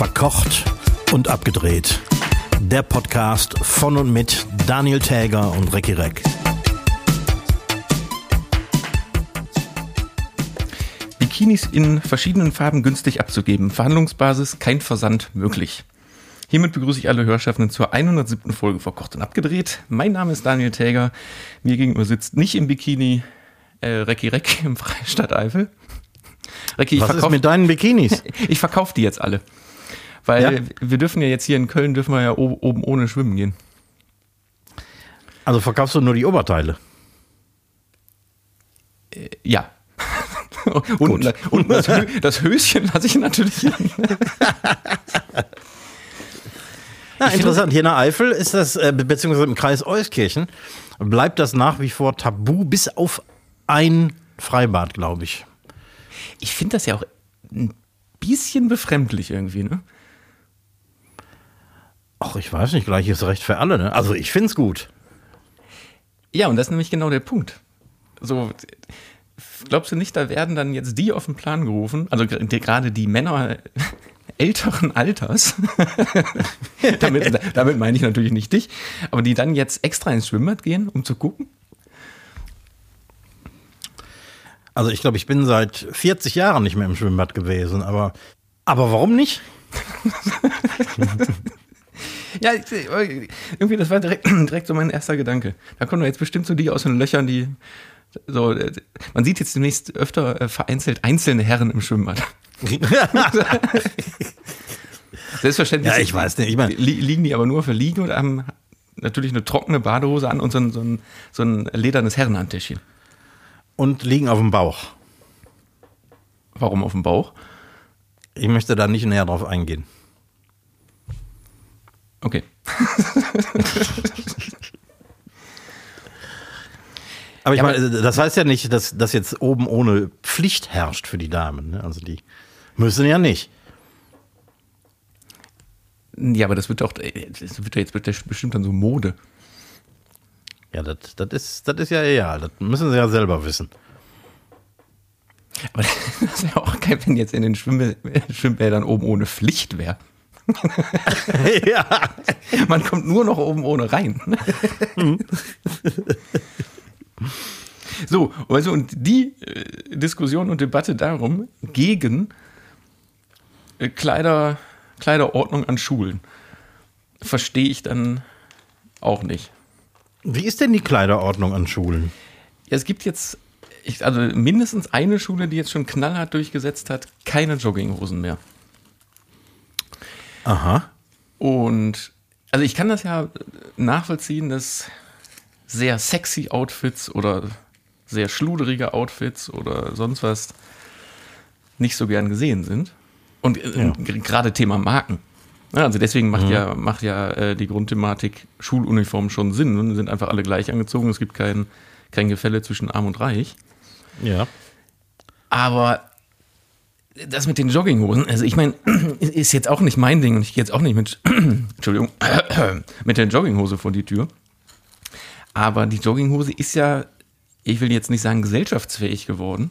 Verkocht und abgedreht. Der Podcast von und mit Daniel Täger und Recki Reck. Bikinis in verschiedenen Farben günstig abzugeben. Verhandlungsbasis, kein Versand möglich. Hiermit begrüße ich alle Hörschaffenden zur 107. Folge Verkocht und Abgedreht. Mein Name ist Daniel Täger. Mir gegenüber sitzt nicht im Bikini äh, Recki Reck im Freistaat Eifel. Recki, ich Was ist mit deinen Bikinis? ich verkaufe die jetzt alle. Weil ja? wir dürfen ja jetzt hier in Köln, dürfen wir ja oben ohne schwimmen gehen. Also verkaufst du nur die Oberteile? Äh, ja. und, und das, das, Höschen lasse ich natürlich. Ja, interessant. Hier in der Eifel ist das, äh, beziehungsweise im Kreis Euskirchen, bleibt das nach wie vor tabu, bis auf ein Freibad, glaube ich. Ich finde das ja auch ein bisschen befremdlich irgendwie, ne? Ach, ich weiß nicht, gleich ist Recht für alle, ne? Also ich finde es gut. Ja, und das ist nämlich genau der Punkt. So, glaubst du nicht, da werden dann jetzt die auf den Plan gerufen, also gerade die Männer älteren Alters, damit, damit meine ich natürlich nicht dich, aber die dann jetzt extra ins Schwimmbad gehen, um zu gucken? Also ich glaube, ich bin seit 40 Jahren nicht mehr im Schwimmbad gewesen, aber, aber warum nicht? ja, irgendwie, das war direkt, direkt so mein erster Gedanke. Da kommen jetzt bestimmt so die aus den Löchern, die so, man sieht jetzt demnächst öfter äh, vereinzelt einzelne Herren im Schwimmbad. Selbstverständlich. Ja, ich weiß nicht. Ich mein, liegen die aber nur für Liegen und haben natürlich eine trockene Badehose an und so ein, so ein, so ein ledernes Herrenhandtäschchen. Und liegen auf dem Bauch. Warum auf dem Bauch? Ich möchte da nicht näher drauf eingehen. Okay. Aber ich ja, meine, das heißt ja nicht, dass, dass jetzt oben ohne Pflicht herrscht für die Damen. Ne? Also die Müssen ja nicht. Ja, aber das wird doch, das wird ja jetzt bestimmt dann so Mode. Ja, das, das, ist, das ist ja ja, das müssen sie ja selber wissen. Aber das wäre auch geil, wenn jetzt in den Schwimm Schwimmbädern oben ohne Pflicht wäre. ja. Man kommt nur noch oben ohne rein. so, also und die äh, Diskussion und Debatte darum, gegen äh, Kleider, Kleiderordnung an Schulen. Verstehe ich dann auch nicht. Wie ist denn die Kleiderordnung an Schulen? Ja, es gibt jetzt, ich, also mindestens eine Schule, die jetzt schon knallhart durchgesetzt hat, keine Jogginghosen mehr. Aha. Und also ich kann das ja nachvollziehen, dass sehr sexy Outfits oder sehr schluderige Outfits oder sonst was nicht so gern gesehen sind. Und äh, ja. gerade Thema Marken. also deswegen macht mhm. ja, macht ja äh, die Grundthematik Schuluniform schon Sinn. Und sind einfach alle gleich angezogen. Es gibt kein, kein Gefälle zwischen Arm und Reich. Ja. Aber das mit den Jogginghosen, also ich meine, ist jetzt auch nicht mein Ding und ich gehe jetzt auch nicht mit, Entschuldigung, mit der Jogginghose vor die Tür. Aber die Jogginghose ist ja, ich will jetzt nicht sagen gesellschaftsfähig geworden,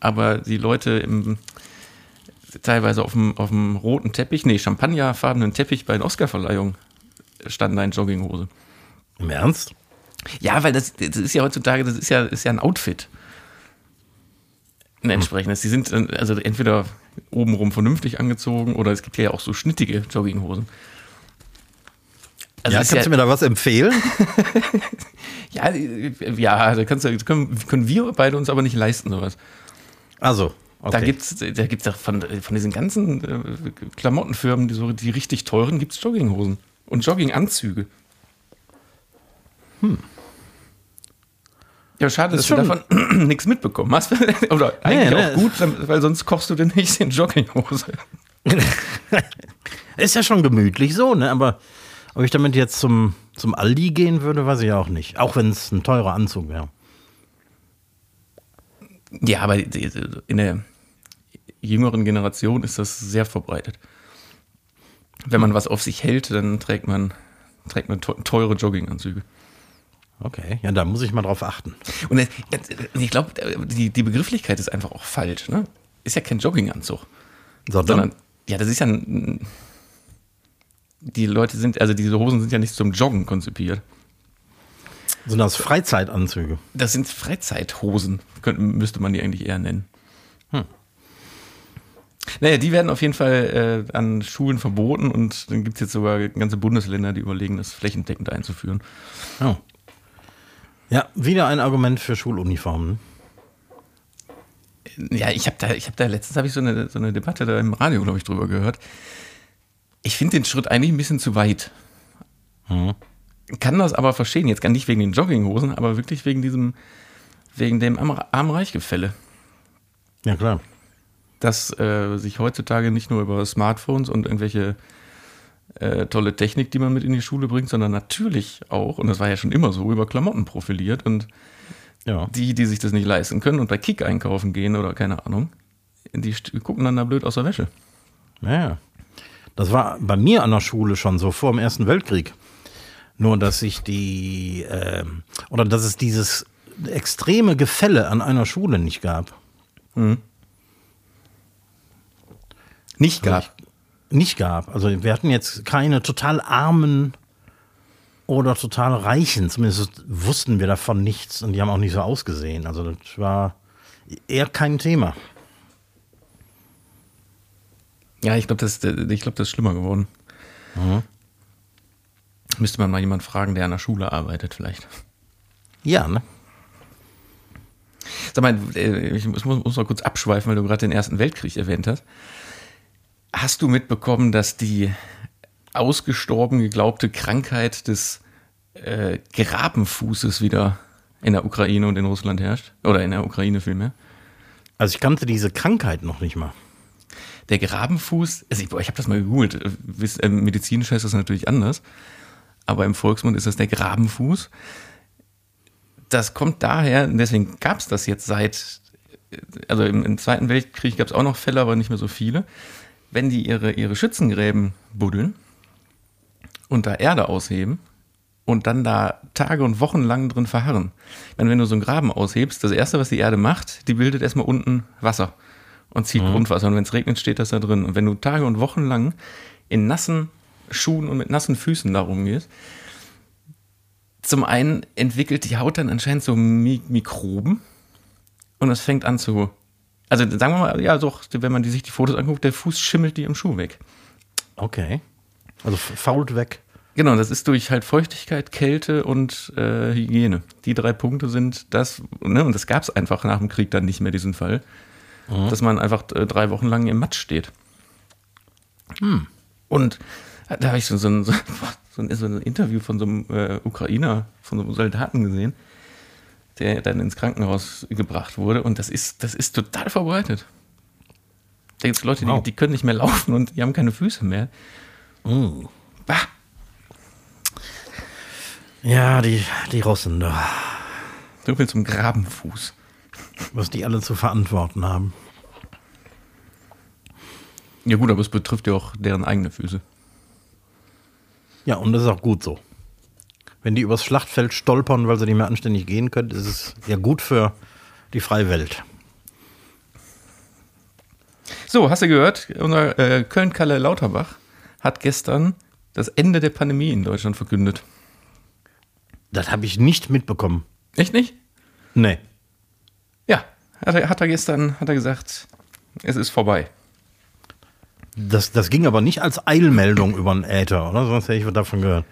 aber die Leute im, teilweise auf dem, auf dem roten Teppich, nee, champagnerfarbenen Teppich bei den Oscarverleihungen standen da in Jogginghose. Im Ernst? Ja, weil das, das ist ja heutzutage, das ist ja, ist ja ein Outfit. Ein entsprechendes. Die sind also entweder obenrum vernünftig angezogen oder es gibt ja auch so schnittige Jogginghosen. Also ja, kannst ja, du mir da was empfehlen? ja, ja, da kannst du, können, können wir beide uns aber nicht leisten, sowas. Also, Okay. Da gibt es da gibt's von, von diesen ganzen äh, Klamottenfirmen, die, so, die richtig teuren, gibt es Jogginghosen und Jogginganzüge. Hm. Ja, schade, das dass du davon nichts mitbekommen hast. Oder eigentlich nee, auch gut, weil sonst kochst du denn nicht in Jogginghose. Ist ja schon gemütlich so, ne? Aber ob ich damit jetzt zum, zum Aldi gehen würde, weiß ich auch nicht. Auch wenn es ein teurer Anzug wäre. Ja, aber in der, jüngeren Generation ist das sehr verbreitet. Wenn man was auf sich hält, dann trägt man, trägt man teure Jogginganzüge. Okay, ja, da muss ich mal drauf achten. Und ich glaube, die, die Begrifflichkeit ist einfach auch falsch. Ne? Ist ja kein Jogginganzug. Sondern? Sondern Ja, das ist ja. ein- Die Leute sind, also diese Hosen sind ja nicht zum Joggen konzipiert. Sind das Freizeitanzüge? Das sind Freizeithosen, könnte, müsste man die eigentlich eher nennen. Hm. Naja, die werden auf jeden Fall äh, an Schulen verboten und dann gibt es jetzt sogar ganze Bundesländer, die überlegen, das flächendeckend einzuführen. Oh. Ja, wieder ein Argument für Schuluniformen. Ja, ich habe da, ich habe da letztens habe ich so eine, so eine Debatte da im Radio, glaube ich, drüber gehört. Ich finde den Schritt eigentlich ein bisschen zu weit. Hm. Kann das aber verstehen, jetzt gar nicht wegen den Jogginghosen, aber wirklich wegen diesem, wegen dem Arm- Arm-Reich-Gefälle. Ja, klar. dass äh, sich heutzutage nicht nur über Smartphones und irgendwelche äh, tolle Technik, die man mit in die Schule bringt, sondern natürlich auch, und das war ja schon immer so, über Klamotten profiliert und Ja. die, die sich das nicht leisten können und bei Kick einkaufen gehen oder keine Ahnung, die gucken dann da blöd aus der Wäsche. Ja, ja. Das war bei mir an der Schule schon so vor dem Ersten Weltkrieg. Nur, dass sich die, ähm, oder dass es dieses extreme Gefälle an einer Schule nicht gab. Nicht gab. Nicht gab. Also wir hatten jetzt keine total armen oder total reichen. Zumindest wussten wir davon nichts und die haben auch nicht so ausgesehen. Also das war eher kein Thema. Ja, ich glaube, das, ich glaub, das ist schlimmer geworden. Müsste man mal jemand fragen, der an der Schule arbeitet, vielleicht. Ja, ne? Sag mal, äh, ich muss, muss mal kurz abschweifen, weil du gerade den Ersten Weltkrieg erwähnt hast. Hast du mitbekommen, dass die ausgestorben geglaubte Krankheit des äh, Grabenfußes wieder in der Ukraine und in Russland herrscht? Oder in der Ukraine vielmehr? Also ich kannte diese Krankheit noch nicht mal. Der Grabenfuß, also ich, ich habe das mal gegoogelt, äh, medizinisch heißt das natürlich anders, aber im Volksmund ist das der Grabenfuß. Das kommt daher, deswegen gab es das jetzt seit, äh, also im, im Zweiten Weltkrieg gab es auch noch Fälle, aber nicht mehr so viele. Wenn die ihre, ihre Schützengräben buddeln und da Erde ausheben und dann da Tage und Wochen lang drin verharren. Ich meine, wenn du so einen Graben aushebst, das Erste, was die Erde macht, die bildet erstmal unten Wasser und zieht Grundwasser. Und wenn es regnet, steht das da drin. Und wenn du Tage und Wochen lang in nassen Schuhen und mit nassen Füßen da rumgehst, zum einen entwickelt die Haut dann anscheinend so Mi Mikroben und es fängt an zu, also sagen wir mal, ja doch, wenn man die, sich die Fotos anguckt, der Fuß schimmelt dir im Schuh weg. Okay. Also fault weg. Genau, das ist durch halt Feuchtigkeit, Kälte und äh, Hygiene. Die drei Punkte sind das, ne, und das gab es einfach nach dem Krieg dann nicht mehr, diesen Fall, dass man einfach äh, drei Wochen lang im Matsch steht. Und da habe ich so, so, ein, so, ein, so ein Interview von so einem äh, Ukrainer, von so einem Soldaten gesehen, der dann ins Krankenhaus gebracht wurde. Und das ist, das ist total verbreitet. Da gibt es Leute, Wow. die, die können nicht mehr laufen und die haben keine Füße mehr. Bah. Ja, die, die Russen da. So viel zum Grabenfuß. Was die alle zu verantworten haben. Ja gut, aber es betrifft ja auch deren eigene Füße. Ja, und das ist auch gut so. Wenn die übers Schlachtfeld stolpern, weil sie nicht mehr anständig gehen können, ist es ja gut für die freie Welt. So, hast du gehört? Unser äh, Köln-Kalle Lauterbach hat gestern das Ende der Pandemie in Deutschland verkündet. Das habe ich nicht mitbekommen. Echt nicht? Nee. Ja, hat er, hat er gestern hat er gesagt, es ist vorbei. Das, das ging aber nicht als Eilmeldung über den Äther, oder? Sonst hätte ich was davon gehört.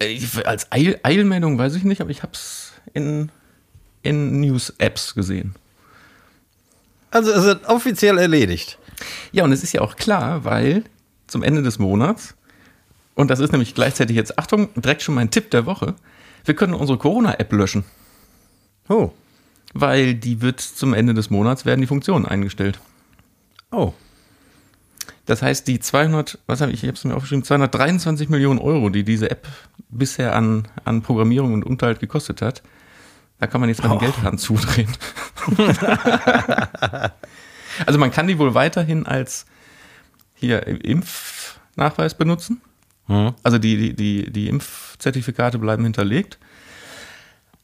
Äh, als Eil, Eilmeldung weiß ich nicht, aber ich habe es in, in News-Apps gesehen. Also es ist offiziell erledigt. Ja, und es ist ja auch klar, weil zum Ende des Monats, und das ist nämlich gleichzeitig jetzt, Achtung, direkt schon mein Tipp der Woche, wir können unsere Corona-App löschen. Oh. weil die wird zum Ende des Monats werden die Funktionen eingestellt. Oh. Das heißt, die 200, was habe ich, ich habe es mir aufgeschrieben, 223 Millionen Euro, die diese App bisher an, an Programmierung und Unterhalt gekostet hat, da kann man jetzt mal den Geldhahn zudrehen. also man kann die wohl weiterhin als hier Impfnachweis benutzen. Hm. Also die, die, die, die Impfzertifikate bleiben hinterlegt.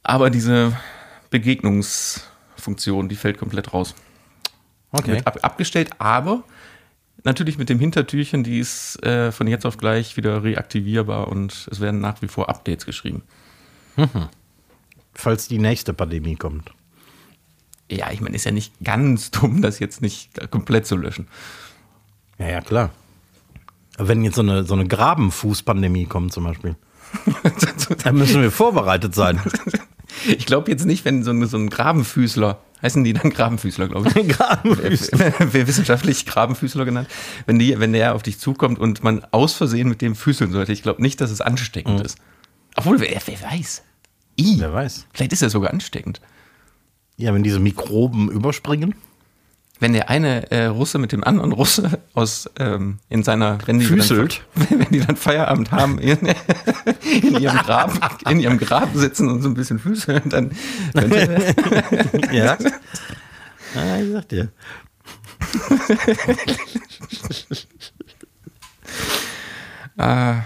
Aber diese Begegnungsfunktion, die fällt komplett raus. Okay. Wird ab, abgestellt, aber natürlich mit dem Hintertürchen, die ist äh, von jetzt auf gleich wieder reaktivierbar und es werden nach wie vor Updates geschrieben. Falls die nächste Pandemie kommt. Ja, ich meine, ist ja nicht ganz dumm, das jetzt nicht komplett zu löschen. Ja, ja, klar. Wenn jetzt so eine, so eine Grabenfußpandemie kommt zum Beispiel, dann müssen wir vorbereitet sein. Ich glaube jetzt nicht, wenn so ein, so ein Grabenfüßler, heißen die dann Grabenfüßler, glaube ich. Grabenfuß. Wer wissenschaftlich Grabenfüßler genannt, wenn, die, wenn der auf dich zukommt und man aus Versehen mit dem füßeln sollte, ich glaube nicht, dass es ansteckend ist. Obwohl, wer, wer weiß. I, Wer weiß. vielleicht ist er sogar ansteckend. Ja, wenn diese Mikroben überspringen. Wenn der eine äh, Russe mit dem anderen Russe aus ähm, in seiner wenn die Füßelt. Dann, wenn die dann Feierabend haben in, in ihrem Graben in ihrem Graben sitzen und so ein bisschen füßeln, dann könnte, Ja. ah, ich sag dir. Ah.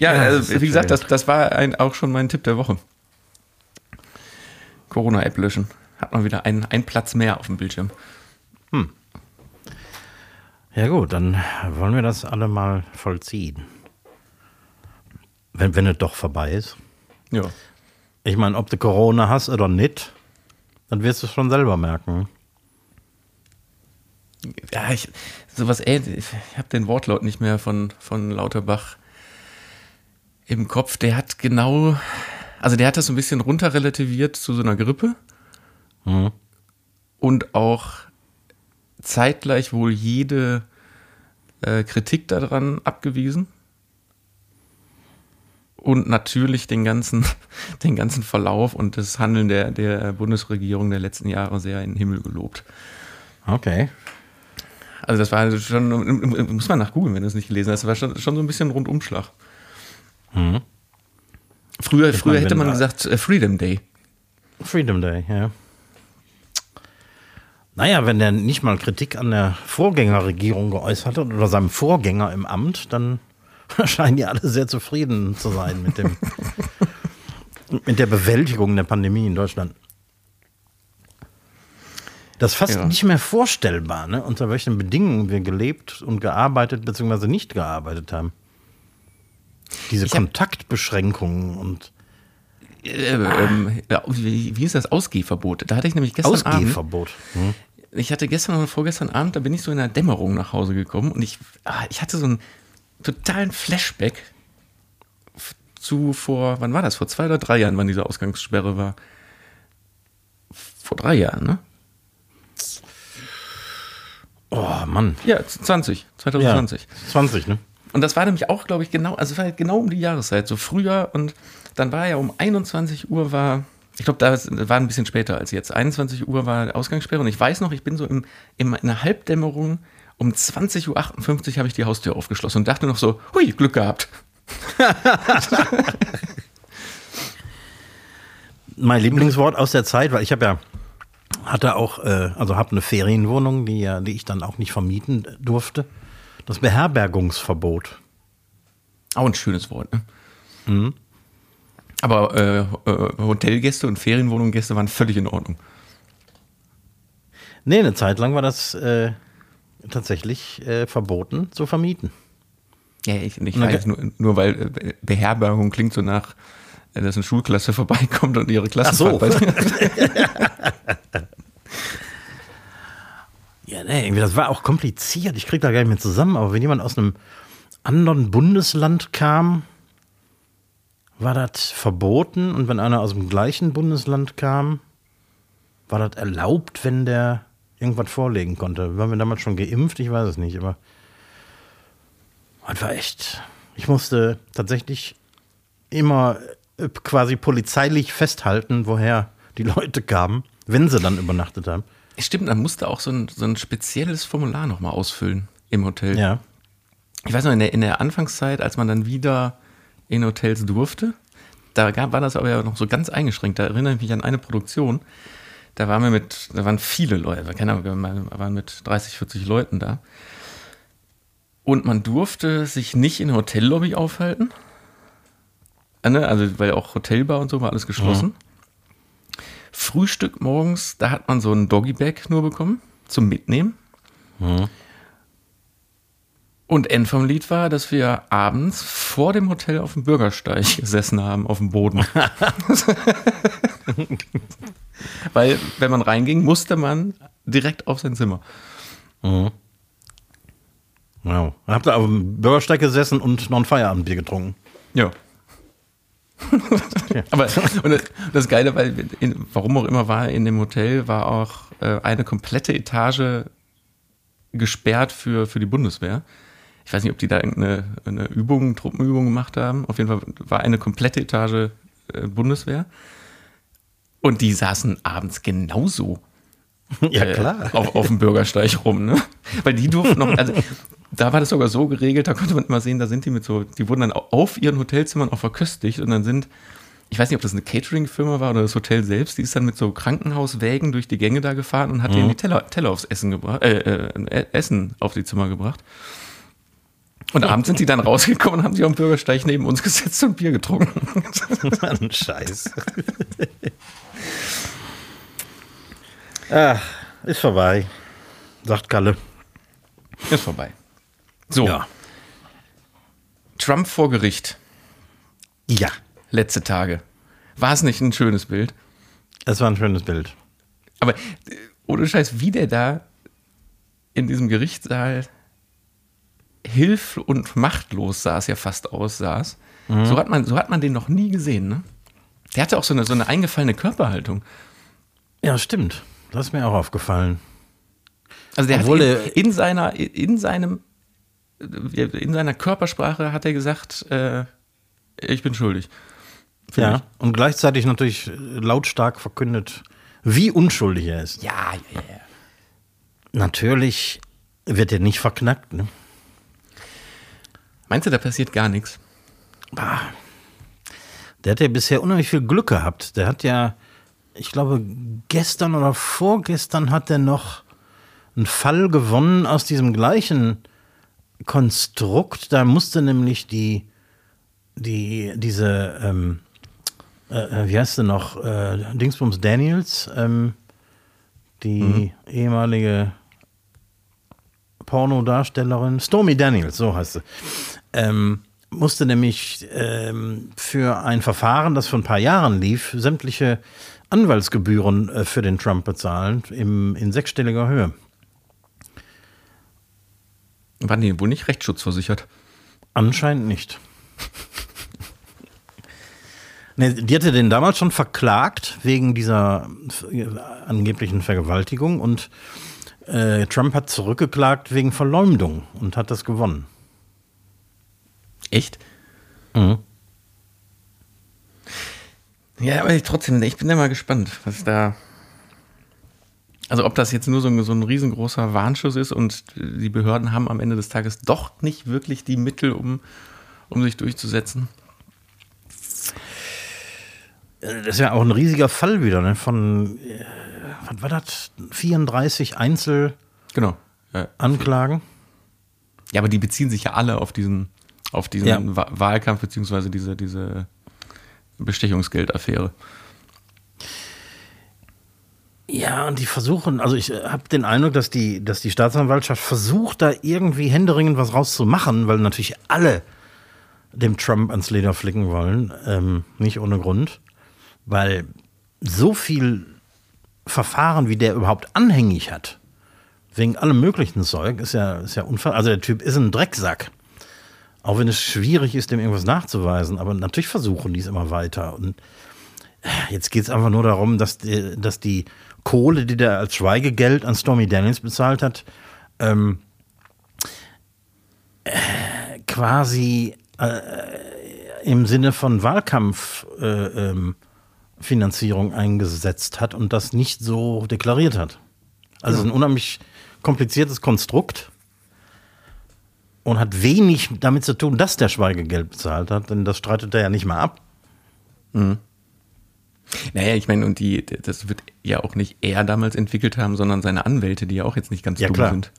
Ja, Ja, also, wie gesagt, das, das war ein, auch schon mein Tipp der Woche. Corona-App löschen. Hat man wieder einen, einen Platz mehr auf dem Bildschirm. Ja gut, dann wollen wir das alle mal vollziehen. Wenn, wenn es doch vorbei ist. Ja. Ich meine, ob du Corona hast oder nicht, dann wirst du es schon selber merken. Ja, ich, sowas ähnlich. Ich habe den Wortlaut nicht mehr von, von Lauterbach im Kopf. Der hat genau, also der hat das so ein bisschen runterrelativiert zu so einer Grippe. Mhm. Und auch zeitgleich wohl jede äh, Kritik daran abgewiesen. Und natürlich den ganzen, den ganzen Verlauf und das Handeln der, der Bundesregierung der letzten Jahre sehr in den Himmel gelobt. Okay. Also das war schon, muss man nach googeln, wenn du es nicht gelesen hast, das war schon, schon so ein bisschen Rundumschlag. Früher, früher meine, hätte wenn man gesagt äh, Freedom Day. Freedom Day, ja. Naja, wenn der nicht mal Kritik an der Vorgängerregierung geäußert hat oder seinem Vorgänger im Amt, dann scheinen die alle sehr zufrieden zu sein mit dem mit der Bewältigung der Pandemie in Deutschland. Das ist fast Ja. nicht mehr vorstellbar, ne? unter welchen Bedingungen wir gelebt und gearbeitet bzw. nicht gearbeitet haben. Diese hab- Kontaktbeschränkungen und Äh, ja, wie, wie ist das Ausgehverbot? Da hatte ich nämlich gestern Abend, Ausgehverbot. Hm? ich hatte gestern oder vorgestern Abend, da bin ich so in der Dämmerung nach Hause gekommen und ich, ah, ich hatte so einen totalen Flashback zu vor, wann war das? Vor zwei oder drei Jahren, wann diese Ausgangssperre war. Vor drei Jahren, ne? Oh Mann. Ja, 20, 2020. Ja, 20, ne? Und das war nämlich auch, glaube ich, genau, also es war halt genau um die Jahreszeit, so früher und dann war ja um 21 Uhr war, ich glaube, da war ein bisschen später als jetzt, 21 Uhr war Ausgangssperre und ich weiß noch, ich bin so im, in der Halbdämmerung um 20.58 Uhr habe ich die Haustür aufgeschlossen und dachte noch so, hui, Glück gehabt. Mein Lieblingswort aus der Zeit, weil ich habe ja hatte auch, äh, also habe eine Ferienwohnung, die ja, die ich dann auch nicht vermieten durfte. Das Beherbergungsverbot. Auch ein schönes Wort, ne? Aber äh, äh, Hotelgäste und Ferienwohnungsgäste waren völlig in Ordnung. Nee, eine Zeit lang war das äh, tatsächlich äh, verboten zu vermieten. Ja, ich, ich weiß, nur, nur weil äh, Beherbergung klingt so nach, dass eine Schulklasse vorbeikommt und ihre Ach so. Ja, nee, irgendwie, das war auch kompliziert. Ich krieg da gar nicht mehr zusammen. Aber wenn jemand aus einem anderen Bundesland kam, war das verboten. Und wenn einer aus dem gleichen Bundesland kam, war das erlaubt, wenn der irgendwas vorlegen konnte. Waren wir damals schon geimpft? Ich weiß es nicht. Aber das war echt. Ich musste tatsächlich immer äh, quasi polizeilich festhalten, woher die Leute kamen, wenn sie dann übernachtet haben. Stimmt, man musste auch so ein, so ein spezielles Formular nochmal ausfüllen im Hotel. Ja. Ich weiß noch, in der, in der Anfangszeit, als man dann wieder in Hotels durfte, da gab, war das aber ja noch so ganz eingeschränkt. Da erinnere ich mich an eine Produktion. Da waren wir mit, da waren viele Leute, keine Ahnung, wir waren mit 30, 40 Leuten da. Und man durfte sich nicht in der Hotellobby aufhalten. Äh, ne, Also, weil auch Hotelbar und so war alles geschlossen. Frühstück morgens, da hat man so ein Doggy-Bag nur bekommen. zum Mitnehmen. Und End vom Lied war, dass wir abends vor dem Hotel auf dem Bürgersteig gesessen haben, auf dem Boden. Weil, wenn man reinging, musste man direkt auf sein Zimmer. Wow. Habt ihr auf dem Bürgersteig gesessen und noch ein Feierabendbier getrunken? Ja. Aber und das, das Geile, weil in, warum auch immer war in dem Hotel, war auch äh, eine komplette Etage gesperrt für, für die Bundeswehr. Ich weiß nicht, ob die da irgendeine eine Übung, Truppenübung gemacht haben. Auf jeden Fall war eine komplette Etage äh, Bundeswehr. Und die saßen abends genauso Ja, äh, auf, auf dem Bürgersteig rum, ne? Weil die durften noch, also da war das sogar so geregelt, da konnte man immer sehen, da sind die mit so, die wurden dann auf ihren Hotelzimmern auch verköstigt und dann sind, ich weiß nicht, ob das eine Catering-Firma war oder das Hotel selbst, die ist dann mit so Krankenhauswägen durch die Gänge da gefahren und hat denen die Teller, Teller aufs Essen gebracht, äh, äh, Essen auf die Zimmer gebracht. Und abends sind die dann rausgekommen und haben sich auf dem Bürgersteig neben uns gesetzt und Bier getrunken. Mann, Scheiß. Ach, ist vorbei, sagt Kalle. Ist vorbei. So, Ja. Trump vor Gericht, Ja, letzte Tage. War es nicht ein schönes Bild? es war ein schönes Bild. Aber äh, ohne Scheiß, wie der da in diesem Gerichtssaal hilf- und machtlos saß, ja fast aussaß. So, hat man, so hat man den noch nie gesehen, ne? Der hatte auch so eine, so eine eingefallene Körperhaltung. Ja, stimmt. Das ist mir auch aufgefallen. Also der Obwohl hat in, in seiner, in seinem, in seiner Körpersprache hat er gesagt, äh, ich bin schuldig. Ja. Und gleichzeitig natürlich lautstark verkündet, wie unschuldig er ist. ich. Ja, ja, ja. Natürlich wird er nicht verknackt. Ne? Meinst du, da passiert gar nichts? Der hat ja bisher unheimlich viel Glück gehabt. Der hat ja, ich glaube, gestern oder vorgestern hat er noch einen Fall gewonnen aus diesem gleichen Konstrukt. Da musste nämlich die, die, diese, ähm, äh, wie heißt sie noch, äh, Dingsbums Daniels, ähm, die ehemalige Pornodarstellerin, Stormy Daniels, so heißt sie, ähm, musste nämlich ähm, für ein Verfahren, das vor ein paar Jahren lief, sämtliche Anwaltsgebühren äh, für den Trump bezahlen, im, in sechsstelliger Höhe. Waren die wohl nicht rechtsschutzversichert? Anscheinend nicht. nee, die hatte den damals schon verklagt wegen dieser äh, angeblichen Vergewaltigung und äh, Trump hat zurückgeklagt wegen Verleumdung und hat das gewonnen. Echt? Mhm. Ja, aber ich trotzdem, ich bin da mal gespannt, was da. Also ob das jetzt nur so ein, so ein riesengroßer Warnschuss ist und die Behörden haben am Ende des Tages doch nicht wirklich die Mittel, um, um sich durchzusetzen. Das ist ja auch ein riesiger Fall wieder, ne? Von, äh, was war das? 34 Einzelanklagen. Genau. Ja, aber die beziehen sich ja alle auf diesen, auf diesen Ja. Wa- Wahlkampf beziehungsweise diese, diese Bestechungsgeldaffäre. Ja, und die versuchen, also ich habe den Eindruck, dass die, dass die Staatsanwaltschaft versucht, da irgendwie händeringend was rauszumachen, weil natürlich alle dem Trump ans Leder flicken wollen, ähm, nicht ohne Grund, weil so viel Verfahren, wie der überhaupt anhängig hat, wegen allem möglichen Zeug, ist ja, ist ja unfassbar. Also der Typ ist ein Drecksack. Auch wenn es schwierig ist, dem irgendwas nachzuweisen, aber natürlich versuchen die es immer weiter. Und Jetzt geht es einfach nur darum, dass die, dass die Kohle, die der als Schweigegeld an Stormy Daniels bezahlt hat, ähm, äh, quasi äh, im Sinne von Wahlkampffinanzierung äh, ähm, eingesetzt hat und das nicht so deklariert hat. Also es ist ein unheimlich kompliziertes Konstrukt und hat wenig damit zu tun, dass der Schweigegeld bezahlt hat, denn das streitet er ja nicht mal ab. Naja, ich meine, und die, das wird ja auch nicht er damals entwickelt haben, sondern seine Anwälte, die ja auch jetzt nicht ganz Ja, dumm klar. sind.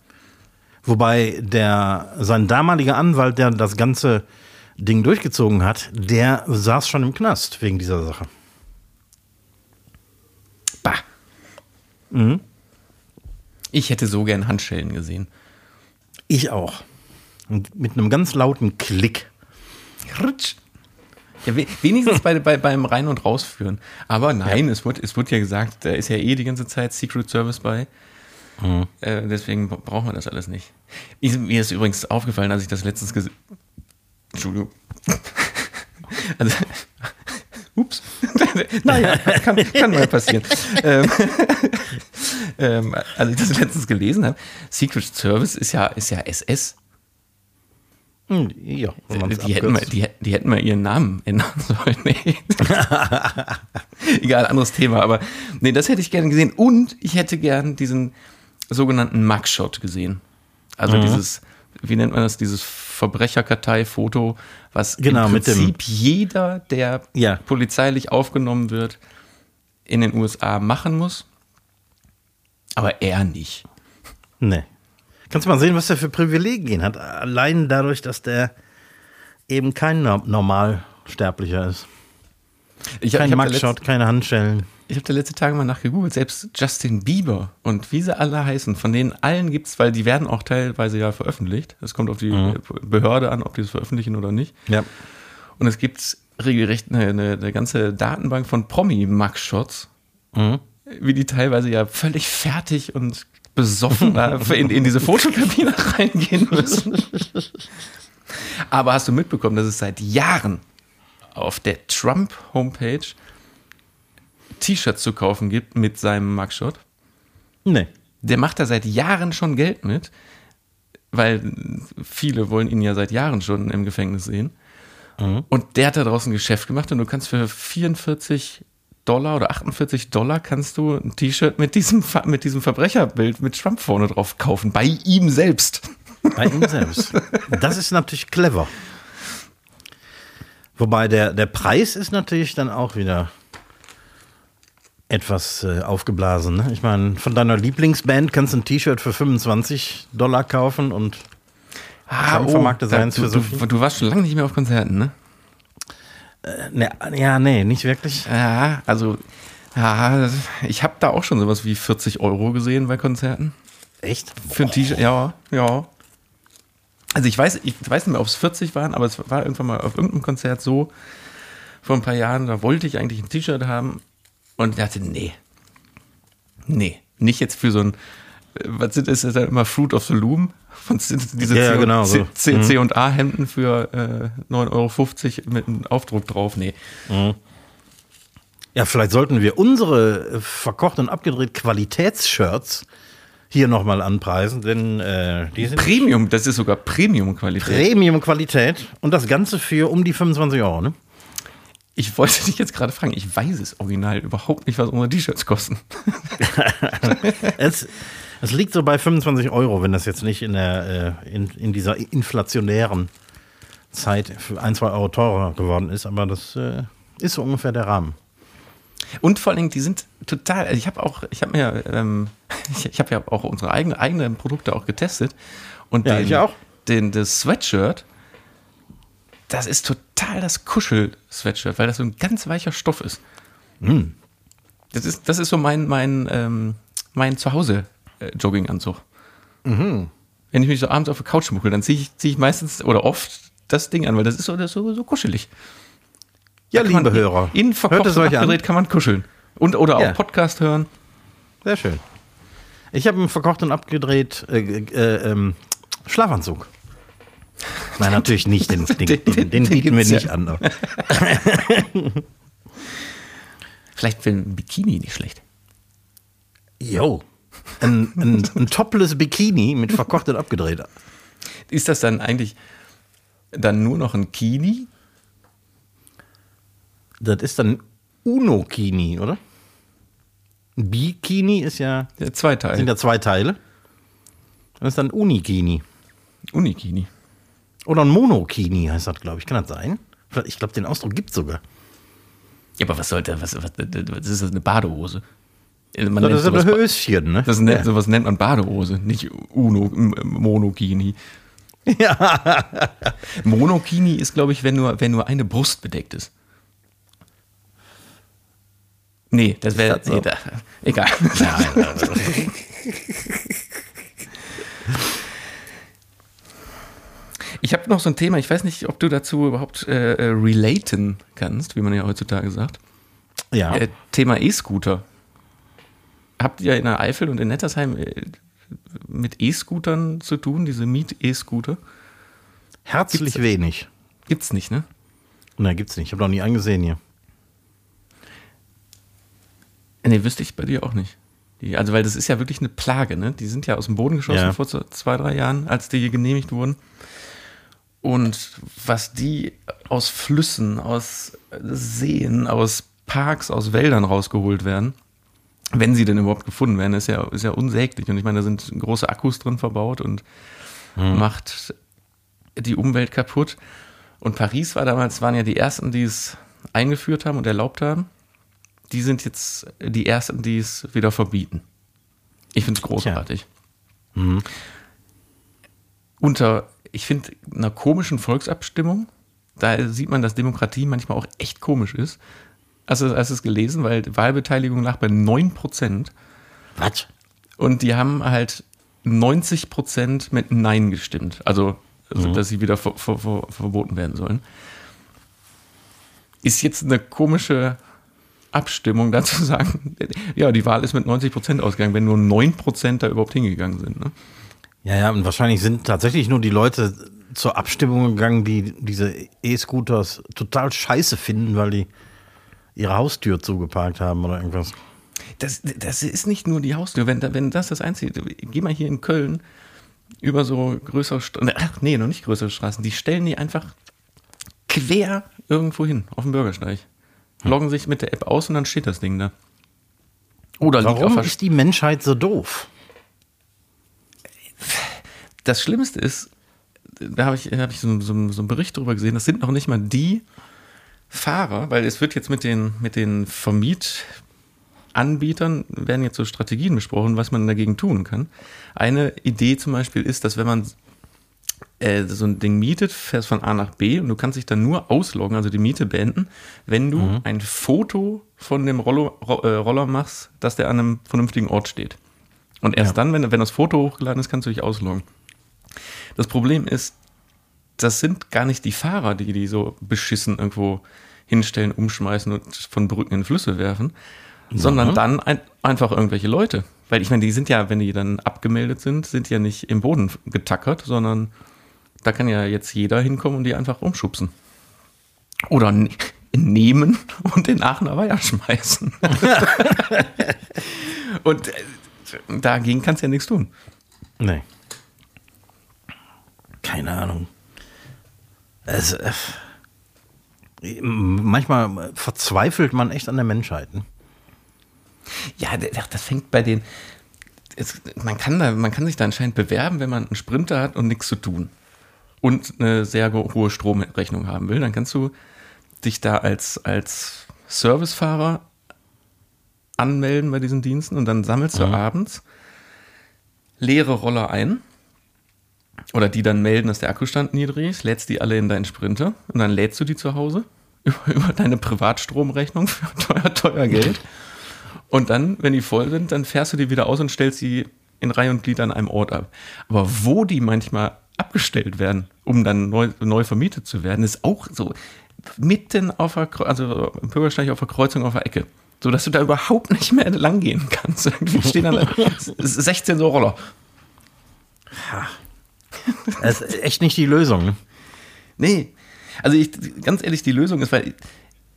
Wobei der, sein damaliger Anwalt, der das ganze Ding durchgezogen hat, der saß schon im Knast wegen dieser Sache. Bah. Mhm. Ich hätte so gern Handschellen gesehen. Ich auch. Und mit einem ganz lauten Klick. Rutsch. Ja, we wenigstens bei, bei, beim Rein- und Rausführen. Aber nein, ja. es, wird, es wird ja gesagt, da ist ja eh die ganze Zeit Secret Service bei. Mhm. Äh, deswegen brauchen wir das alles nicht. Ich, mir ist übrigens aufgefallen, als ich das letztens gesehen Entschuldigung. also, ups. naja, kann, kann mal passieren. ähm, ähm, als ich das letztens gelesen habe, Secret Service ist ja, ist ja SS. Hm, ja, die, hätten mal, die, die, hätten mal ihren Namen ändern sollen. Nee. Egal, anderes Thema. Aber nee, das hätte ich gerne gesehen. Und ich hätte gern diesen sogenannten Mugshot gesehen. Also mhm. dieses, wie nennt man das, dieses Verbrecherkartei-Foto, was genau, im Prinzip jeder, der ja. polizeilich aufgenommen wird, in den USA machen muss. Aber er nicht. Nee. Kannst du mal sehen, was er für Privilegien hat. Allein dadurch, dass der eben kein Normalsterblicher ist. Ich, Kein Mugshot, keine Handschellen. Ich habe da letzte Tage mal nachgegoogelt, selbst Justin Bieber und wie sie alle heißen, von denen allen gibt es, weil die werden auch teilweise ja veröffentlicht. Es kommt auf die mhm. Behörde an, ob die es veröffentlichen oder nicht. Ja. Und es gibt regelrecht eine, eine, eine, ganze Datenbank von Promi-Mugshots, mhm. wie die teilweise ja völlig fertig und besoffen in, in diese Fotokabine reingehen müssen. Aber hast du mitbekommen, dass es seit Jahren auf der Trump-Homepage T-Shirts zu kaufen gibt mit seinem Mugshot? Nee. Der macht da seit Jahren schon Geld mit, weil viele wollen ihn ja seit Jahren schon im Gefängnis sehen. Mhm. Und der hat da draußen ein Geschäft gemacht und du kannst für 44 Dollar oder 48 Dollar kannst du ein T-Shirt mit diesem, mit diesem Verbrecherbild mit Trump vorne drauf kaufen. Bei ihm selbst. Bei ihm selbst. Das ist natürlich clever. Wobei der, der Preis ist natürlich dann auch wieder etwas äh, aufgeblasen. Ne? Ich meine, von deiner Lieblingsband kannst du ein T-Shirt für 25 Dollar kaufen und ah, oh, vermarktet sein für so viel. Du, du warst schon lange nicht mehr auf Konzerten, ne? Äh, ne, ja, nee, nicht wirklich. Ja, also, ja, ich habe da auch schon sowas wie 40 Euro gesehen bei Konzerten. Echt? Für ein T-Shirt, ja, ja. Also ich weiß, ich weiß nicht mehr, ob es 40 waren, aber es war irgendwann mal auf irgendeinem Konzert so, vor ein paar Jahren, da wollte ich eigentlich ein T-Shirt haben und ich dachte, nee, nee, nicht jetzt für so ein, was sind das, ist das immer Fruit of the Loom? Von diese ja, C, genau, so. C, C, und A Hemden für äh, 9,50 Euro mit einem Aufdruck drauf. Nee. Mhm. Ja, vielleicht sollten wir unsere äh, verkocht und abgedreht Qualitätsshirts hier nochmal anpreisen, denn äh, die sind. Premium, das ist sogar Premium-Qualität. Premium-Qualität und das Ganze für um die 25 Euro, ne? Ich wollte dich jetzt gerade fragen, ich weiß es original überhaupt nicht, was unsere T-Shirts kosten. es, es liegt so bei 25 Euro, wenn das jetzt nicht in, der, äh, in, in dieser inflationären Zeit für ein, zwei Euro teurer geworden ist, aber das äh, ist so ungefähr der Rahmen. Und vor allem, die sind total, also ich habe auch, ich habe mir, ähm, ich, ich habe ja auch unsere eigenen eigene Produkte auch getestet. Und ja, den, ich auch. Den, das Sweatshirt, das ist total das Kuschel-Sweatshirt, weil das so ein ganz weicher Stoff ist. Mm. Das ist, das ist so mein, mein, ähm, mein Zuhause Jogginganzug. Mhm. Wenn ich mich so abends auf der Couch schmuckel, dann ziehe ich, zieh ich meistens oder oft das Ding an, weil das ist so, das ist so, so kuschelig. Ja, liebe man, Hörer. In, in verkocht und abgedreht kann man kuscheln. Und, oder ja. auch Podcast hören. Sehr schön. Ich habe einen verkocht und abgedreht äh, äh, ähm, Schlafanzug. Nein, natürlich nicht. Den, den, den, den, bieten wir nicht ja. an. Vielleicht für ein Bikini nicht schlecht. Jo ein, ein, ein topless Bikini mit verkocht und abgedreht. Ist das dann eigentlich dann nur noch ein Kini? Das ist dann Uno-Kini, oder? Ein Bikini ist ja. ja zwei Teile. Sind ja zwei Teile. Das ist dann Unikini. Unikini. Oder ein Monokini heißt das, glaube ich. Kann das sein? Ich glaube, den Ausdruck gibt es sogar. Ja, aber was sollte, was, was, was ist das, eine Badehose? Äh, man so, das sind aber Höschen, ne? Das nennt, ja. Sowas nennt man Badehose, nicht Uno, Monokini. Ja. Monokini ist, glaube ich, wenn nur, wenn nur eine Brust bedeckt ist. Nee, das wäre. So? Nee, egal. Nein. Ich habe noch so ein Thema, ich weiß nicht, ob du dazu überhaupt äh, relaten kannst, wie man ja heutzutage sagt. Ja. Äh, Thema E-Scooter. Habt ihr in der Eifel und in Nettersheim äh, mit E-Scootern zu tun, diese Miet-E-Scooter? Herzlich Gibt's- wenig. Gibt's nicht, ne? Ne, gibt's nicht. Ich habe noch nie angesehen hier. Nee, wüsste ich bei dir auch nicht. Die, also, weil das ist ja wirklich eine Plage, ne? Die sind ja aus dem Boden geschossen Ja. vor zwei, drei Jahren, als die hier genehmigt wurden. Und was die aus Flüssen, aus Seen, aus Parks, aus Wäldern rausgeholt werden, wenn sie denn überhaupt gefunden werden, ist ja, ist ja unsäglich. Und ich meine, da sind große Akkus drin verbaut und macht die Umwelt kaputt. Und Paris war damals, waren ja die ersten, die es eingeführt haben und erlaubt haben. Die sind jetzt die ersten, die es wieder verbieten. Ich finde es großartig. Unter, ich finde, einer komischen Volksabstimmung, da sieht man, dass Demokratie manchmal auch echt komisch ist. Also, hast du es gelesen, weil die Wahlbeteiligung lag bei 9%. Was? Und die haben halt 90 Prozent mit Nein gestimmt. Also, also dass sie wieder ver ver ver verboten werden sollen. Ist jetzt eine komische Abstimmung, dazu sagen, ja, die Wahl ist mit 90 Prozent ausgegangen, wenn nur 9 Prozent da überhaupt hingegangen sind. Ne? Ja, ja, und wahrscheinlich sind tatsächlich nur die Leute zur Abstimmung gegangen, die diese E-Scooters total scheiße finden, weil die ihre Haustür zugeparkt haben oder irgendwas. Das, das ist nicht nur die Haustür. Wenn, wenn das das Einzige geh mal hier in Köln über so größere Straßen, ach nee, noch nicht größere Straßen, die stellen die einfach quer irgendwo hin, auf dem Bürgersteig. Loggen sich mit der App aus und dann steht das Ding da. Oder Warum ist die Menschheit so doof? Das Schlimmste ist, da habe ich, hab ich so, so, so einen Bericht darüber gesehen, das sind noch nicht mal die Fahrer, weil es wird jetzt mit den, mit den Vermietanbietern, werden jetzt so Strategien besprochen, was man dagegen tun kann. Eine Idee zum Beispiel ist, dass wenn man äh, so ein Ding mietet, fährst von A nach B und du kannst dich dann nur ausloggen, also die Miete beenden, wenn du ein Foto von dem Rollo, Ro, äh, Roller machst, dass der an einem vernünftigen Ort steht. Und erst Ja. dann, wenn, wenn das Foto hochgeladen ist, kannst du dich ausloggen. Das Problem ist, das sind gar nicht die Fahrer, die die so beschissen irgendwo hinstellen, umschmeißen und von Brücken in Flüsse werfen, sondern dann ein, einfach irgendwelche Leute. Weil ich meine, die sind ja, wenn die dann abgemeldet sind, sind ja nicht im Boden getackert, sondern da kann ja jetzt jeder hinkommen und die einfach umschubsen. Oder ne nehmen und den Aachener Weiher schmeißen. und äh, dagegen kannst du ja nichts tun. Nee. Keine Ahnung. Es, äh, manchmal verzweifelt man echt an der Menschheit. Ne? Ja, das fängt bei den. Es, man, kann da, man kann sich da anscheinend bewerben, wenn man einen Sprinter hat und nichts zu tun. Und eine sehr hohe Stromrechnung haben will. Dann kannst du dich da als, als Servicefahrer anmelden bei diesen Diensten und dann sammelst du abends leere Roller ein. Oder die dann melden, dass der Akkustand niedrig ist, lädst die alle in deinen Sprinter und dann lädst du die zu Hause über, über deine Privatstromrechnung für teuer, teuer Geld. Und dann, wenn die voll sind, dann fährst du die wieder aus und stellst sie in Reihe und Glied an einem Ort ab. Aber wo die manchmal abgestellt werden, um dann neu, neu vermietet zu werden, ist auch so mitten auf der, also im Bürgersteig auf der Kreuzung auf der Ecke. So dass du da überhaupt nicht mehr lang gehen kannst. Irgendwie stehen dann 16 so Roller. Das ist echt nicht die Lösung. Ne? Nee. Also ich, ganz ehrlich, die Lösung ist, weil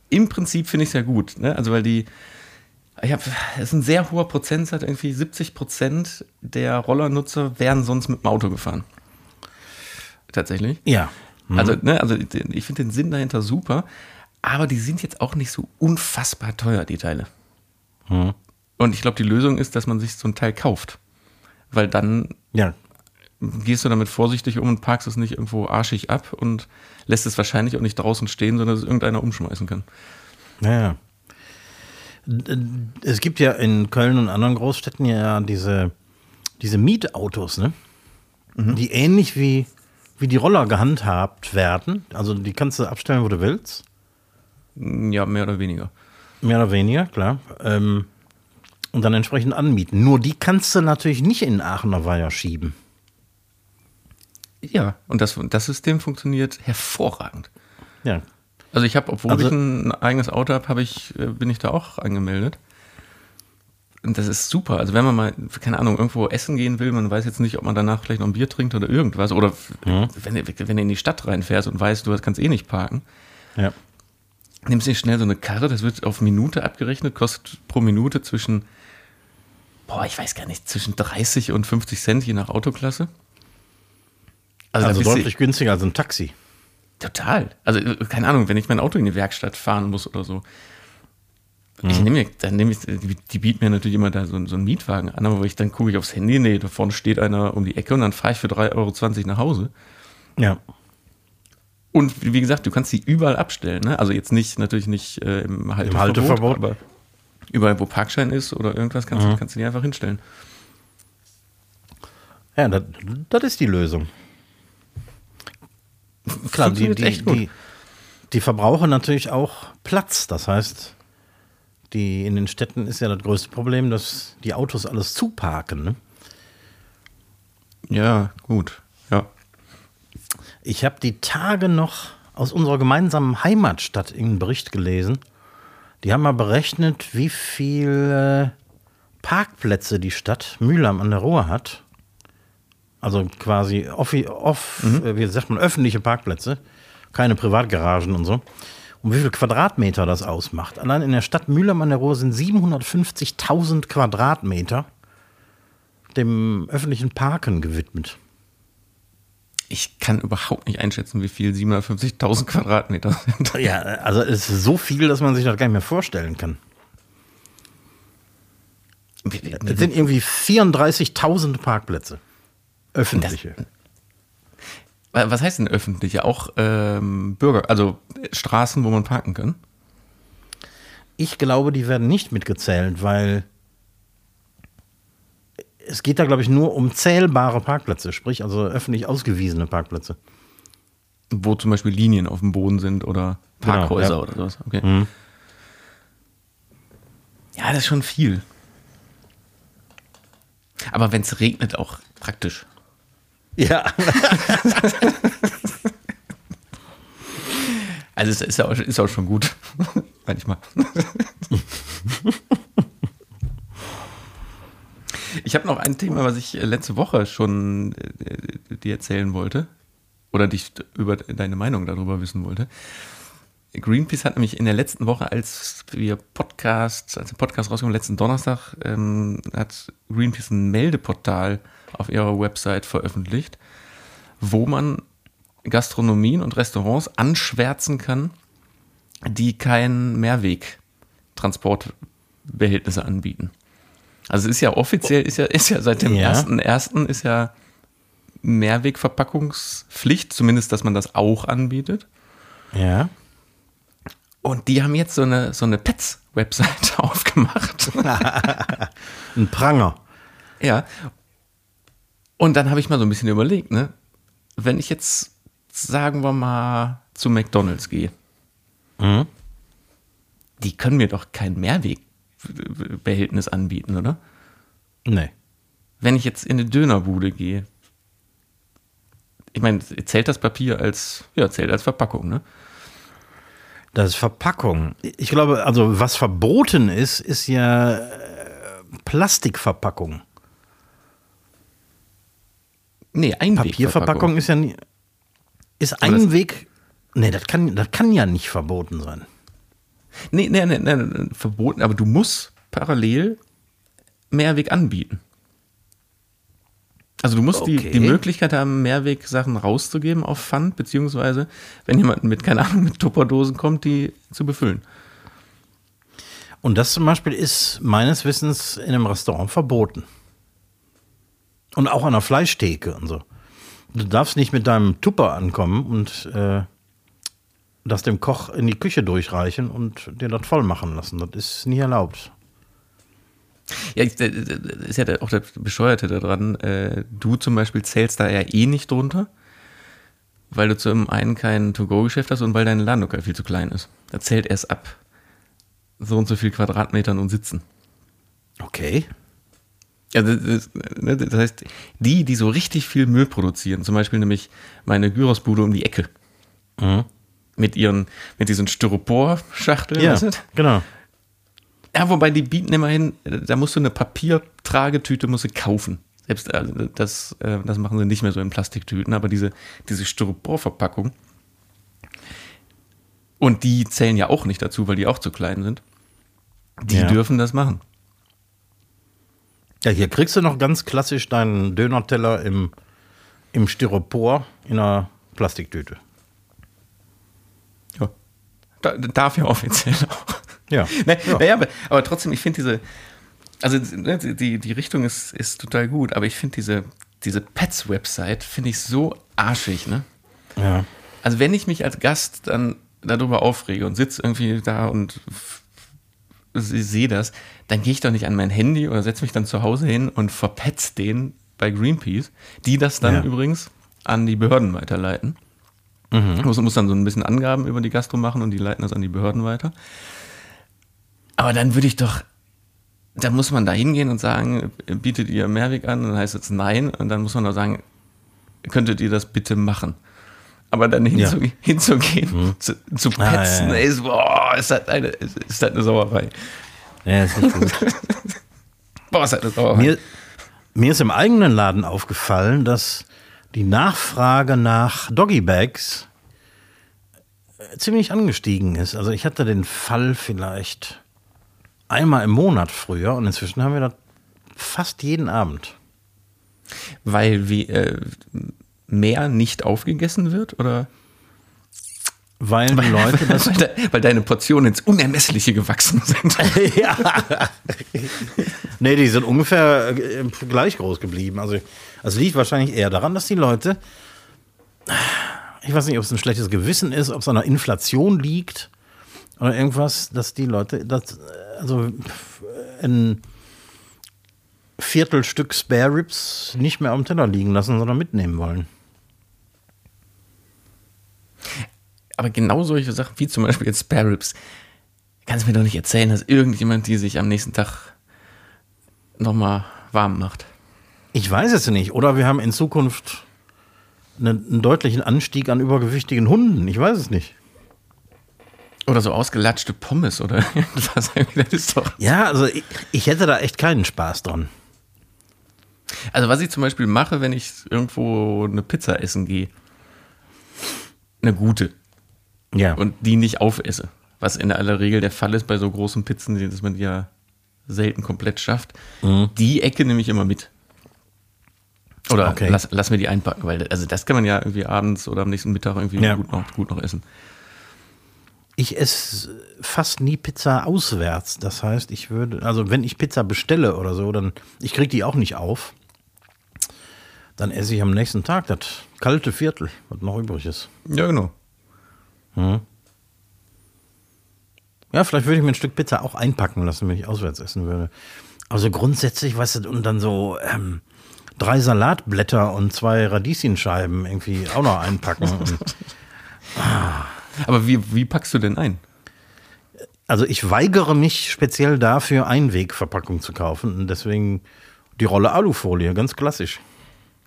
im Prinzip finde ich es ja gut. Ne? Also weil die, ich habe, es ist ein sehr hoher Prozentsatz, irgendwie 70 Prozent der Rollernutzer wären sonst mit dem Auto gefahren. Tatsächlich. Ja. Also, ne, also ich finde den Sinn dahinter super, aber die sind jetzt auch nicht so unfassbar teuer, die Teile. Und ich glaube, die Lösung ist, dass man sich so ein Teil kauft. Weil dann Ja. Gehst du damit vorsichtig um und parkst es nicht irgendwo arschig ab und lässt es wahrscheinlich auch nicht draußen stehen, sondern es irgendeiner umschmeißen kann. Ja. Es gibt ja in Köln und anderen Großstädten ja diese, diese Mietautos, ne? Die ähnlich wie, wie die Roller gehandhabt werden. Also die kannst du abstellen, wo du willst. Ja, mehr oder weniger. Mehr oder weniger, klar. Ähm, und dann entsprechend anmieten. Nur die kannst du natürlich nicht in Aachener Weiher schieben. Ja, und das, das System funktioniert hervorragend. Ja. Also ich habe, obwohl Also- ich ein eigenes Auto habe, hab ich, äh, bin ich da auch angemeldet. Und das ist super. Also wenn man mal, keine Ahnung, irgendwo essen gehen will, man weiß jetzt nicht, ob man danach vielleicht noch ein Bier trinkt oder irgendwas. Oder wenn, du- wenn du in die Stadt reinfährst und weißt, du kannst eh nicht parken, Ja. nimmst dir schnell so eine Karre, das wird auf Minute abgerechnet, kostet pro Minute zwischen, boah, ich weiß gar nicht, zwischen 30 und 50 Cent je nach Autoklasse. Also du- deutlich günstiger als ein Taxi. Total. Also, äh, keine Ahnung, wenn ich mein Auto in die Werkstatt fahren muss oder so. Ich nehme dann nehme ich, die, bieten mir natürlich immer da so, so einen Mietwagen an, aber ich, dann gucke ich aufs Handy, nee, da vorne steht einer um die Ecke und dann fahre ich für 3,20 Euro nach Hause. Ja. Und wie gesagt, du kannst die überall abstellen, ne? Also jetzt nicht, natürlich nicht äh, im Halteverbot, Halteverbot. aber überall, wo Parkschein ist oder irgendwas, kannst, du kannst du die einfach hinstellen. Ja, das, das ist die Lösung. Klar, die, die, die, die verbrauchen natürlich auch Platz. Das heißt, die, in den Städten ist ja das größte Problem, dass die Autos alles zuparken. Ne? Ja, gut. Ja. Ich habe die Tage noch aus unserer gemeinsamen Heimatstadt einen Bericht gelesen. Die haben mal berechnet, wie viele Parkplätze die Stadt Mühlheim an der Ruhr hat. Also quasi off, off äh, wie sagt man, öffentliche Parkplätze, keine Privatgaragen und so. Und wie viele Quadratmeter das ausmacht. Allein in der Stadt Mühlheim an der Ruhr sind 750.000 Quadratmeter dem öffentlichen Parken gewidmet. Ich kann überhaupt nicht einschätzen, wie viel 750.000 Quadratmeter sind. Ja, also es ist so viel, dass man sich das gar nicht mehr vorstellen kann. Es sind irgendwie 34.000 Parkplätze. Öffentliche. Was heißt denn öffentliche? Auch ähm, Bürger, also Straßen, wo man parken kann? Ich glaube, die werden nicht mitgezählt, weil es geht da, glaube ich, nur um zählbare Parkplätze, sprich also öffentlich ausgewiesene Parkplätze. Wo zum Beispiel Linien auf dem Boden sind oder Genau, Parkhäuser ja. oder sowas. Okay. Ja, das ist schon viel. Aber wenn es regnet, auch praktisch. Ja. Also es ist ja auch, ist auch schon gut. Manchmal. Ich habe noch ein Thema, was ich äh, letzte Woche schon äh, dir erzählen wollte. Oder dich über deine Meinung darüber wissen wollte. Greenpeace hat nämlich in der letzten Woche, als wir Podcast, als der Podcast rauskommt, letzten Donnerstag, ähm, hat Greenpeace ein Meldeportal auf ihrer Website veröffentlicht, wo man Gastronomien und Restaurants anschwärzen kann, die kein Mehrwegtransportbehältnisse anbieten. Also es ist ja offiziell, ist ja, ist ja seit dem Ja. 1.1. ist ja Mehrwegverpackungspflicht, zumindest, dass man das auch anbietet. Ja. Und die haben jetzt so eine, so eine Pets-Website aufgemacht. Ein Pranger. ja. Und dann habe ich mal so ein bisschen überlegt, ne? Wenn ich jetzt, sagen wir mal, zu McDonalds gehe, Mhm. die können mir doch kein Mehrwegbehältnis anbieten, oder? Nee. Wenn ich jetzt in eine Dönerbude gehe, ich meine, zählt das Papier als, ja, zählt als Verpackung, ne? Das ist Verpackung. Ich glaube, also was verboten ist, ist ja äh, Plastikverpackung. Nee. Papierverpackung ist ja nie, ist das- Einweg. Nee, das kann, das kann ja nicht verboten sein. Nee, nee, nee, nee, nee, verboten, aber du musst parallel Mehrweg anbieten. Also du musst die, Okay. die Möglichkeit haben, Mehrweg-Sachen rauszugeben auf Pfand, beziehungsweise wenn jemand mit, keine Ahnung, mit Tupperdosen kommt, die zu befüllen. Und das zum Beispiel ist meines Wissens in einem Restaurant verboten. Und auch an der Fleischtheke und so. Du darfst nicht mit deinem Tupper ankommen und äh, das dem Koch in die Küche durchreichen und dir das voll machen lassen. Das ist nie erlaubt. Ja, ich- äh, das ist ja der- auch das Bescheuerte daran. Äh, du zum Beispiel zählst da ja eh nicht drunter, weil du zum einen kein To-Go-Geschäft hast und weil dein Ladenlokal viel zu klein ist. Da zählt erst ab so und so viel Quadratmetern und Sitzen. Okay. Ja, das, das, ne, das heißt, die, die so richtig viel Müll produzieren, zum Beispiel nämlich meine Gyrosbude um die Ecke. Mit ihren, mit diesen Styropor-Schachteln. Ja, genau. Ja, wobei die bieten immerhin, da musst du eine Papiertragetüte musst du kaufen. Selbst also das, äh, das machen sie nicht mehr so in Plastiktüten, aber diese, diese Styroporverpackung. Und die zählen ja auch nicht dazu, weil die auch zu klein sind. Die Ja. dürfen das machen. Ja, hier kriegst du noch ganz klassisch deinen Dönerteller im, im Styropor in einer Plastiktüte. Ja. Da, darf ja offiziell auch. Ja. Ne, Ja. Naja, aber, aber trotzdem, ich finde diese, also ne, die, die Richtung ist, ist total gut, aber ich finde diese, diese Pets-Website finde ich so arschig, ne? Ja. Also wenn ich mich als Gast dann darüber aufrege und sitze irgendwie da und sehe das, dann gehe ich doch nicht an mein Handy oder setze mich dann zu Hause hin und verpetz den bei Greenpeace, die das dann Ja. übrigens an die Behörden weiterleiten. Muss, muss dann so ein bisschen Angaben über die Gastro machen und die leiten das an die Behörden weiter. Aber dann würde ich doch, da muss man da hingehen und sagen, bietet ihr Mehrweg an? Und dann heißt es nein. Und dann muss man doch sagen, könntet ihr das bitte machen? Aber dann hinzu, Ja. hinzugehen, zu, zu Ah, petzen, ja, ja. Ist, boah, ist das eine, ist, ist das eine Sauerei. Ja, ist nicht gut. Boah, ist das eine Sauerei. mir, mir ist im eigenen Laden aufgefallen, dass die Nachfrage nach Doggybags äh, ziemlich angestiegen ist. Also ich hatte den Fall vielleicht einmal im Monat früher und inzwischen haben wir das fast jeden Abend. Weil wie, äh, mehr nicht aufgegessen wird? Oder? Weil die Leute das weil, de, weil deine Portionen ins Unermessliche gewachsen sind. ja. nee, die sind ungefähr äh, gleich groß geblieben. Also, es liegt wahrscheinlich eher daran, dass die Leute, ich weiß nicht, ob es ein schlechtes Gewissen ist, ob es an der Inflation liegt oder irgendwas, dass die Leute das, äh, also ein Viertelstück Spare Ribs nicht mehr dem Teller liegen lassen, sondern mitnehmen wollen. Aber genau solche Sachen, wie zum Beispiel jetzt Spare Ribs, kannst du mir doch nicht erzählen, dass irgendjemand die sich am nächsten Tag nochmal warm macht. Ich weiß es nicht. Oder wir haben in Zukunft einen, deutlichen Anstieg an übergewichtigen Hunden. Ich weiß es nicht. Oder so ausgelatschte Pommes oder. Das ist doch. Ja, also ich, ich hätte da echt keinen Spaß dran. Also, was ich zum Beispiel mache, wenn ich irgendwo eine Pizza essen gehe, eine gute, Ja. und die nicht aufesse. Was in aller Regel der Fall ist bei so großen Pizzen, dass man die ja selten komplett schafft. Die Ecke nehme ich immer mit. Oder Okay. lass, lass mir die einpacken, weil also das kann man ja irgendwie abends oder am nächsten Mittag irgendwie Ja. gut, noch, gut noch essen. Ich esse fast nie Pizza auswärts. Das heißt, ich würde, also wenn ich Pizza bestelle oder so, dann, ich kriege die auch nicht auf. Dann esse ich am nächsten Tag das kalte Viertel, was noch übrig ist. Ja, genau. Ja, vielleicht würde ich mir ein Stück Pizza auch einpacken lassen, wenn ich auswärts essen würde. Also grundsätzlich, weißt du, und dann so ähm, drei Salatblätter und zwei Radieschenscheiben irgendwie auch noch einpacken. und, Aber wie, wie packst du denn ein? also ich weigere mich speziell dafür, Einwegverpackung zu kaufen. Und deswegen die Rolle Alufolie, ganz klassisch.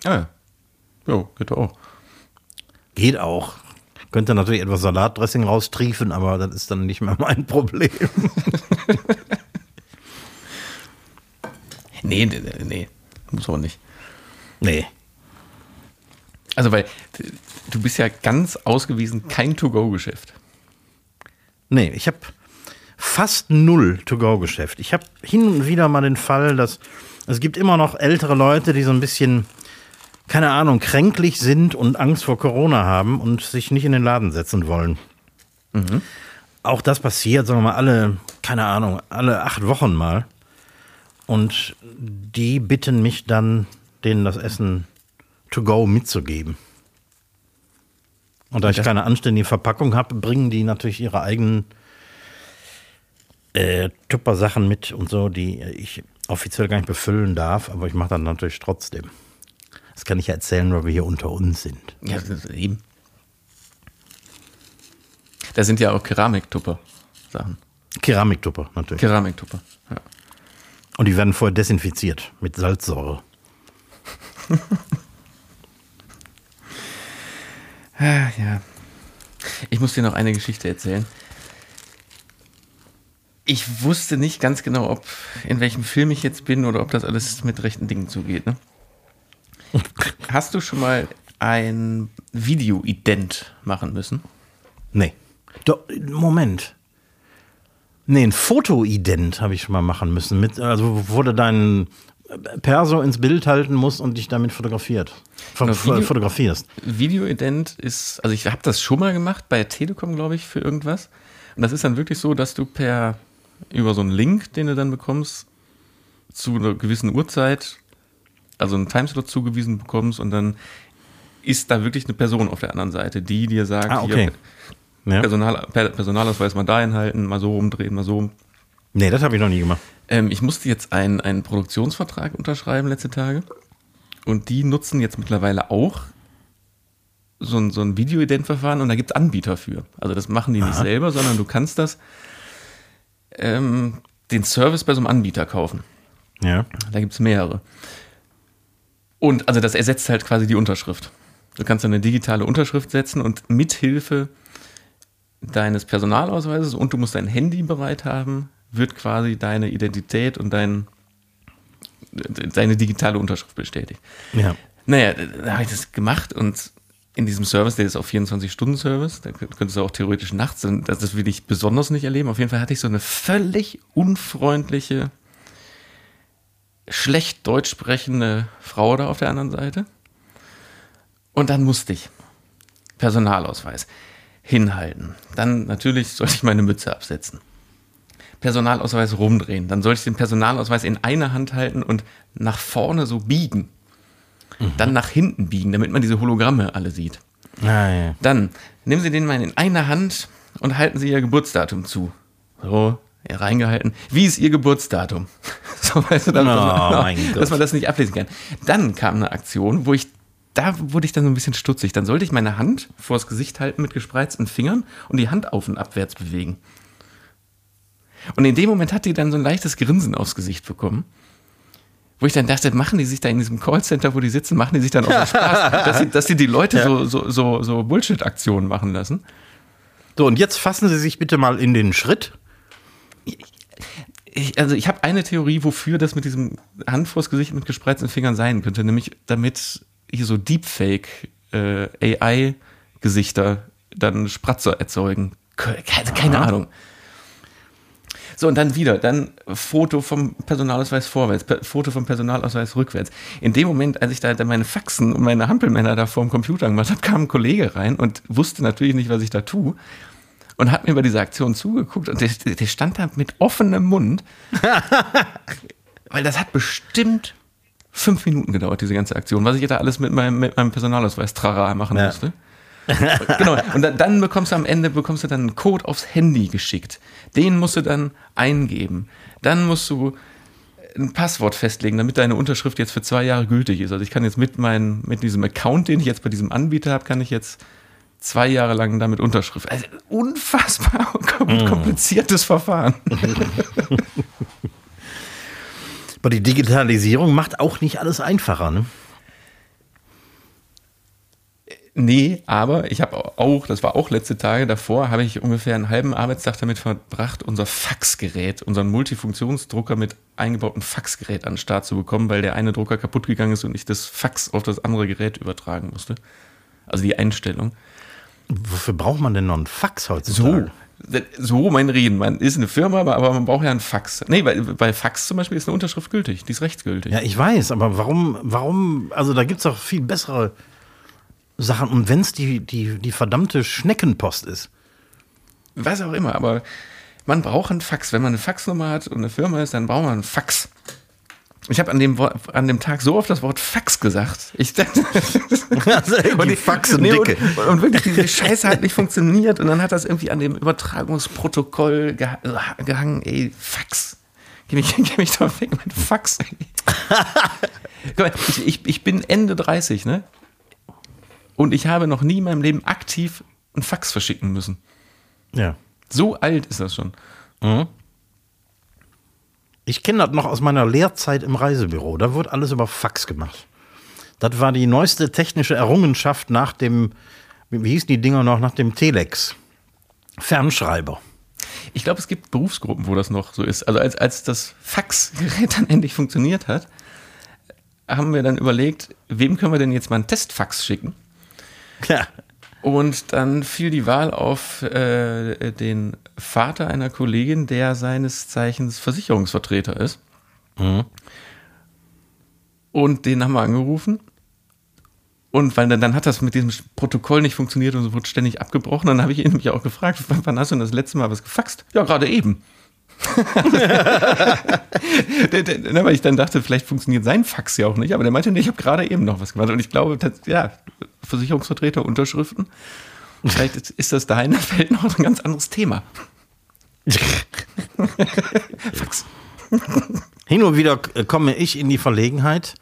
Ah, ja. Jo, geht auch. Geht auch. Könnte natürlich etwas Salatdressing raustriefen, aber das ist dann nicht mehr mein Problem. Nee, nee, nee, nee. Muss auch nicht. nee. Also, weil du bist ja ganz ausgewiesen kein To-Go-Geschäft. Nee, ich habe fast null To-Go-Geschäft. Ich habe hin und wieder mal den Fall, dass es gibt immer noch ältere Leute, die so ein bisschen, keine Ahnung, kränklich sind und Angst vor Corona haben und sich nicht in den Laden setzen wollen. Auch das passiert, sagen wir mal, alle, keine Ahnung, alle acht Wochen mal. Und die bitten mich dann, denen das Essen to go mitzugeben. Und da ich das- keine anständige Verpackung habe, bringen die natürlich ihre eigenen äh, Tupper-Sachen mit und so, die ich offiziell gar nicht befüllen darf, aber ich mache dann natürlich trotzdem. Das kann ich ja erzählen, weil wir hier unter uns sind. Ja, das ist eben. Da sind ja auch Keramiktupper-Sachen. Keramiktupper natürlich. Keramiktupper. Ja. Und die werden vorher desinfiziert mit Salzsäure. Ah, ja. Ich muss dir noch eine Geschichte erzählen. Ich wusste nicht ganz genau, ob in welchem Film ich jetzt bin oder ob das alles mit rechten Dingen zugeht. Ne? Hast du schon mal ein Video-Ident machen müssen? Nee. Doch, Moment. Nee, ein Fotoident habe ich schon mal machen müssen. Mit, also wo du deinen Perso ins Bild halten musst und dich damit fotografiert. Fo Genau, Video- fotografierst. Video-Ident ist, also ich habe das schon mal gemacht bei Telekom, glaube ich, für irgendwas. Und das ist dann wirklich so, dass du per über so einen Link, den du dann bekommst, zu einer gewissen Uhrzeit, also einen Timeslot zugewiesen bekommst und dann ist da wirklich eine Person auf der anderen Seite, die dir sagt, Ah, okay. hier, Ja. Personal, per, Personalausweis mal dahin halten, mal so umdrehen, mal so. Nee, das habe ich noch nie gemacht. Ähm, ich musste jetzt einen, einen Produktionsvertrag unterschreiben letzte Tage. Und die nutzen jetzt mittlerweile auch so ein, so ein Video-Ident-Verfahren und da gibt es Anbieter für. Also das machen die nicht Aha. selber, sondern du kannst das ähm, den Service bei so einem Anbieter kaufen. Ja. Da gibt es mehrere. Und also das ersetzt halt quasi die Unterschrift. Du kannst eine digitale Unterschrift setzen und mithilfe deines Personalausweises und du musst dein Handy bereit haben, wird quasi deine Identität und dein, deine digitale Unterschrift bestätigt. Ja. Naja, da habe ich das gemacht und in diesem Service, der ist auf 24-Stunden-Service, da könnt- könntest du auch theoretisch nachts, das will ich besonders nicht erleben. Auf jeden Fall hatte ich so eine völlig unfreundliche, schlecht deutsch sprechende Frau da auf der anderen Seite. Und dann musste ich Personalausweis hinhalten. Dann natürlich sollte ich meine Mütze absetzen. Personalausweis rumdrehen. Dann sollte ich den Personalausweis in einer Hand halten und nach vorne so biegen. Dann nach hinten biegen, damit man diese Hologramme alle sieht. Ah, ja. Dann nehmen Sie den mal in einer Hand und halten Sie Ihr Geburtsdatum zu. So, ja, reingehalten. Wie ist Ihr Geburtsdatum? So, weißt du, dann, Oh, dass, man, mein dass man das nicht ablesen kann. Dann kam eine Aktion, wo ich, da wurde ich dann so ein bisschen stutzig. Dann sollte ich meine Hand vors Gesicht halten mit gespreizten Fingern und die Hand auf und abwärts bewegen. Und in dem Moment hat die dann so ein leichtes Grinsen aufs Gesicht bekommen. Wo ich dann dachte, machen die sich da in diesem Callcenter, wo die sitzen, machen die sich dann auch so Spaß, dass sie, dass sie die Leute so, so, so, so Bullshit-Aktionen machen lassen. So, und jetzt fassen Sie sich bitte mal in den Schritt. Ich, also ich habe eine Theorie, wofür das mit diesem Hand vors Gesicht mit gespreizten Fingern sein könnte, nämlich damit hier so Deepfake äh, AI-Gesichter dann Spratzer erzeugen. Keine, keine Aha. Ahnung. So, und dann wieder, dann Foto vom Personalausweis vorwärts, per, Foto vom Personalausweis rückwärts. In dem Moment, als ich da da meine Faxen und meine Hampelmänner da vor dem Computer gemacht habe, kam ein Kollege rein und wusste natürlich nicht, was ich da tue. Und hat mir bei dieser Aktion zugeguckt und der, der stand da mit offenem Mund. weil das hat bestimmt fünf Minuten gedauert, diese ganze Aktion, was ich da alles mit meinem, mit meinem Personalausweis Trara machen Ja. musste. genau. Und dann, dann bekommst du am Ende bekommst du dann einen Code aufs Handy geschickt. Den musst du dann eingeben. Dann musst du ein Passwort festlegen, damit deine Unterschrift jetzt für zwei Jahre gültig ist. Also ich kann jetzt mit meinem, mit diesem Account, den ich jetzt bei diesem Anbieter habe, kann ich jetzt zwei Jahre lang damit Unterschrift. Also unfassbar kompliziertes Verfahren. Aber die Digitalisierung macht auch nicht alles einfacher, ne? Nee, aber ich habe auch, das war auch letzte Tage davor, habe ich ungefähr einen halben Arbeitstag damit verbracht, unser Faxgerät, unseren Multifunktionsdrucker mit eingebautem Faxgerät an den Start zu bekommen, weil der eine Drucker kaputt gegangen ist und ich das Fax auf das andere Gerät übertragen musste. Also die Einstellung. Wofür braucht man denn noch einen Fax So, heutzutage? so mein Reden. Man ist eine Firma, aber, aber man braucht ja einen Fax. Nee, bei, bei Fax zum Beispiel ist eine Unterschrift gültig, die ist rechtsgültig. Ja, ich weiß, aber warum, warum, also da gibt es doch viel bessere Sachen. Und wenn es die, die, die verdammte Schneckenpost ist. was auch immer, aber man braucht einen Fax. Wenn man eine Faxnummer hat und eine Firma ist, dann braucht man einen Fax. Ich habe an, dem an dem Tag so oft das Wort Fax gesagt. Ich dachte, die die- Faxen nee, dicke. Und, und wirklich, diese Scheiße hat nicht funktioniert. Und dann hat das irgendwie an dem Übertragungsprotokoll geha gehangen. Ey, Fax. Geh mich, geh mich doch weg mit Fax. Ich, ich, ich bin Ende 30, ne? Und ich habe noch nie in meinem Leben aktiv einen Fax verschicken müssen. Ja. So alt ist das schon. Mhm. Ich kenne das noch aus meiner Lehrzeit im Reisebüro. Da wurde alles über Fax gemacht. Das war die neueste technische Errungenschaft nach dem, wie hießen die Dinger noch, nach dem Telex. Fernschreiber. Ich glaube, es gibt Berufsgruppen, wo das noch so ist. Also als, als das Faxgerät dann endlich funktioniert hat, haben wir dann überlegt, wem können wir denn jetzt mal einen Testfax schicken? Ja. Und dann fiel die Wahl auf äh, den Vater einer Kollegin, der seines Zeichens Versicherungsvertreter ist. Mhm. Und den haben wir angerufen. Und weil dann, dann hat das mit diesem Protokoll nicht funktioniert und so wurde ständig abgebrochen. Dann habe ich ihn nämlich auch gefragt, wann wann hast du denn das letzte Mal was gefaxt? Ja, gerade eben. Der- Weil ich dann dachte, vielleicht funktioniert sein Fax ja auch nicht, aber der meinte, nee, ich habe gerade eben noch was gemacht. Und ich glaube, das, ja, Versicherungsvertreter, Unterschriften, vielleicht ist- das da in der Welt noch ein ganz anderes Thema. Fax. Hin und wieder äh, komme ich in die Verlegenheit,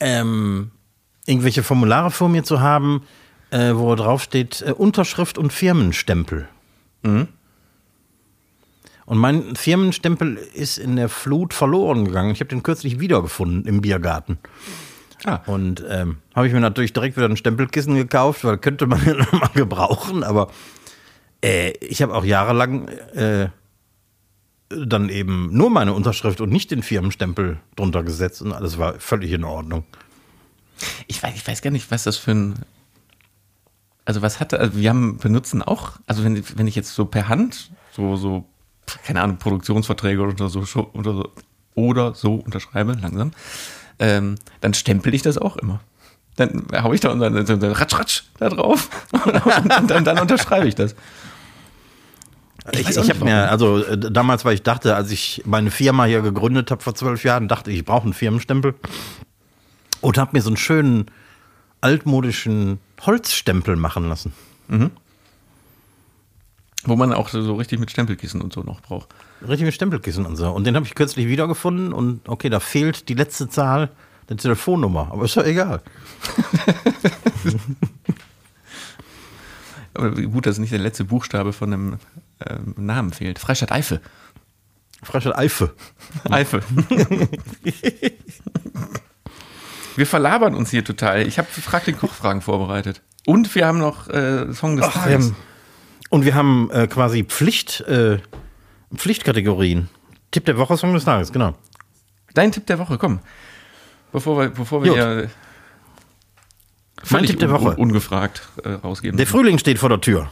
ähm, irgendwelche Formulare vor mir zu haben, äh, wo drauf steht äh, Unterschrift und Firmenstempel. Und mein Firmenstempel ist in der Flut verloren gegangen. Ich habe den kürzlich wiedergefunden im Biergarten. Ah. Und ähm, habe ich mir natürlich direkt wieder ein Stempelkissen gekauft, weil könnte man ja noch mal gebrauchen. Aber äh, ich habe auch jahrelang äh, dann eben nur meine Unterschrift und nicht den Firmenstempel drunter gesetzt und alles war völlig in Ordnung. Ich weiß, ich weiß gar nicht, was das für ein. Also was hatte, also wir haben, benutzen auch, also wenn, wenn ich jetzt so per Hand so, so, keine Ahnung, Produktionsverträge oder so, oder so, oder so unterschreibe, langsam, ähm, dann stempel ich das auch immer. Dann hau ich da und dann, dann ratsch, ratsch da drauf und dann, dann, dann unterschreibe ich das. Ich, ich nicht, habe mir, also äh, damals, weil ich dachte, als ich meine Firma hier gegründet habe vor zwölf Jahren, dachte ich, ich brauche einen Firmenstempel und habe mir so einen schönen altmodischen Holzstempel machen lassen. Wo man auch so, richtig mit Stempelkissen und so noch braucht. Richtig mit Stempelkissen und so. Und den habe ich kürzlich wiedergefunden und okay, da fehlt die letzte Zahl der Telefonnummer, aber ist ja egal. Aber gut, dass nicht der letzte Buchstabe von einem ähm, Namen fehlt. Freistadt Eifel. Freistadt Eife. Eifel. wir verlabern uns hier total. Ich habe Frag den Kochfragen vorbereitet. Und wir haben noch äh, Song des Ach, Tages. Und wir haben äh, quasi Pflicht, äh, Pflichtkategorien. Tipp der Woche, Song des Tages, genau. Dein Tipp der Woche, komm. Bevor wir, bevor wir hier völlig Tipp der Woche. un- ungefragt äh, rausgeben. Der Frühling steht vor der Tür.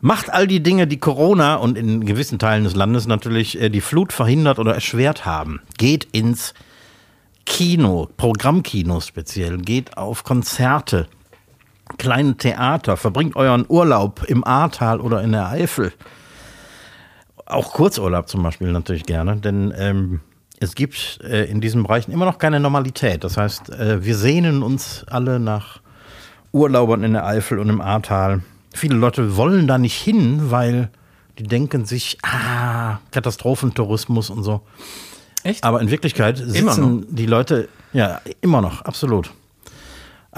Macht all die Dinge, die Corona und in gewissen Teilen des Landes natürlich äh, die Flut verhindert oder erschwert haben. Geht ins Kino, Programmkino speziell, geht auf Konzerte, kleine Theater, verbringt euren Urlaub im Ahrtal oder in der Eifel. Auch Kurzurlaub zum Beispiel natürlich gerne, denn ähm, es gibt äh, in diesen Bereichen immer noch keine Normalität. Das heißt, äh, wir sehnen uns alle nach Urlaubern in der Eifel und im Ahrtal. Viele Leute wollen da nicht hin, weil die denken sich, ah, Katastrophentourismus und so. Echt? Aber in Wirklichkeit sitzen die Leute, ja, immer noch, absolut.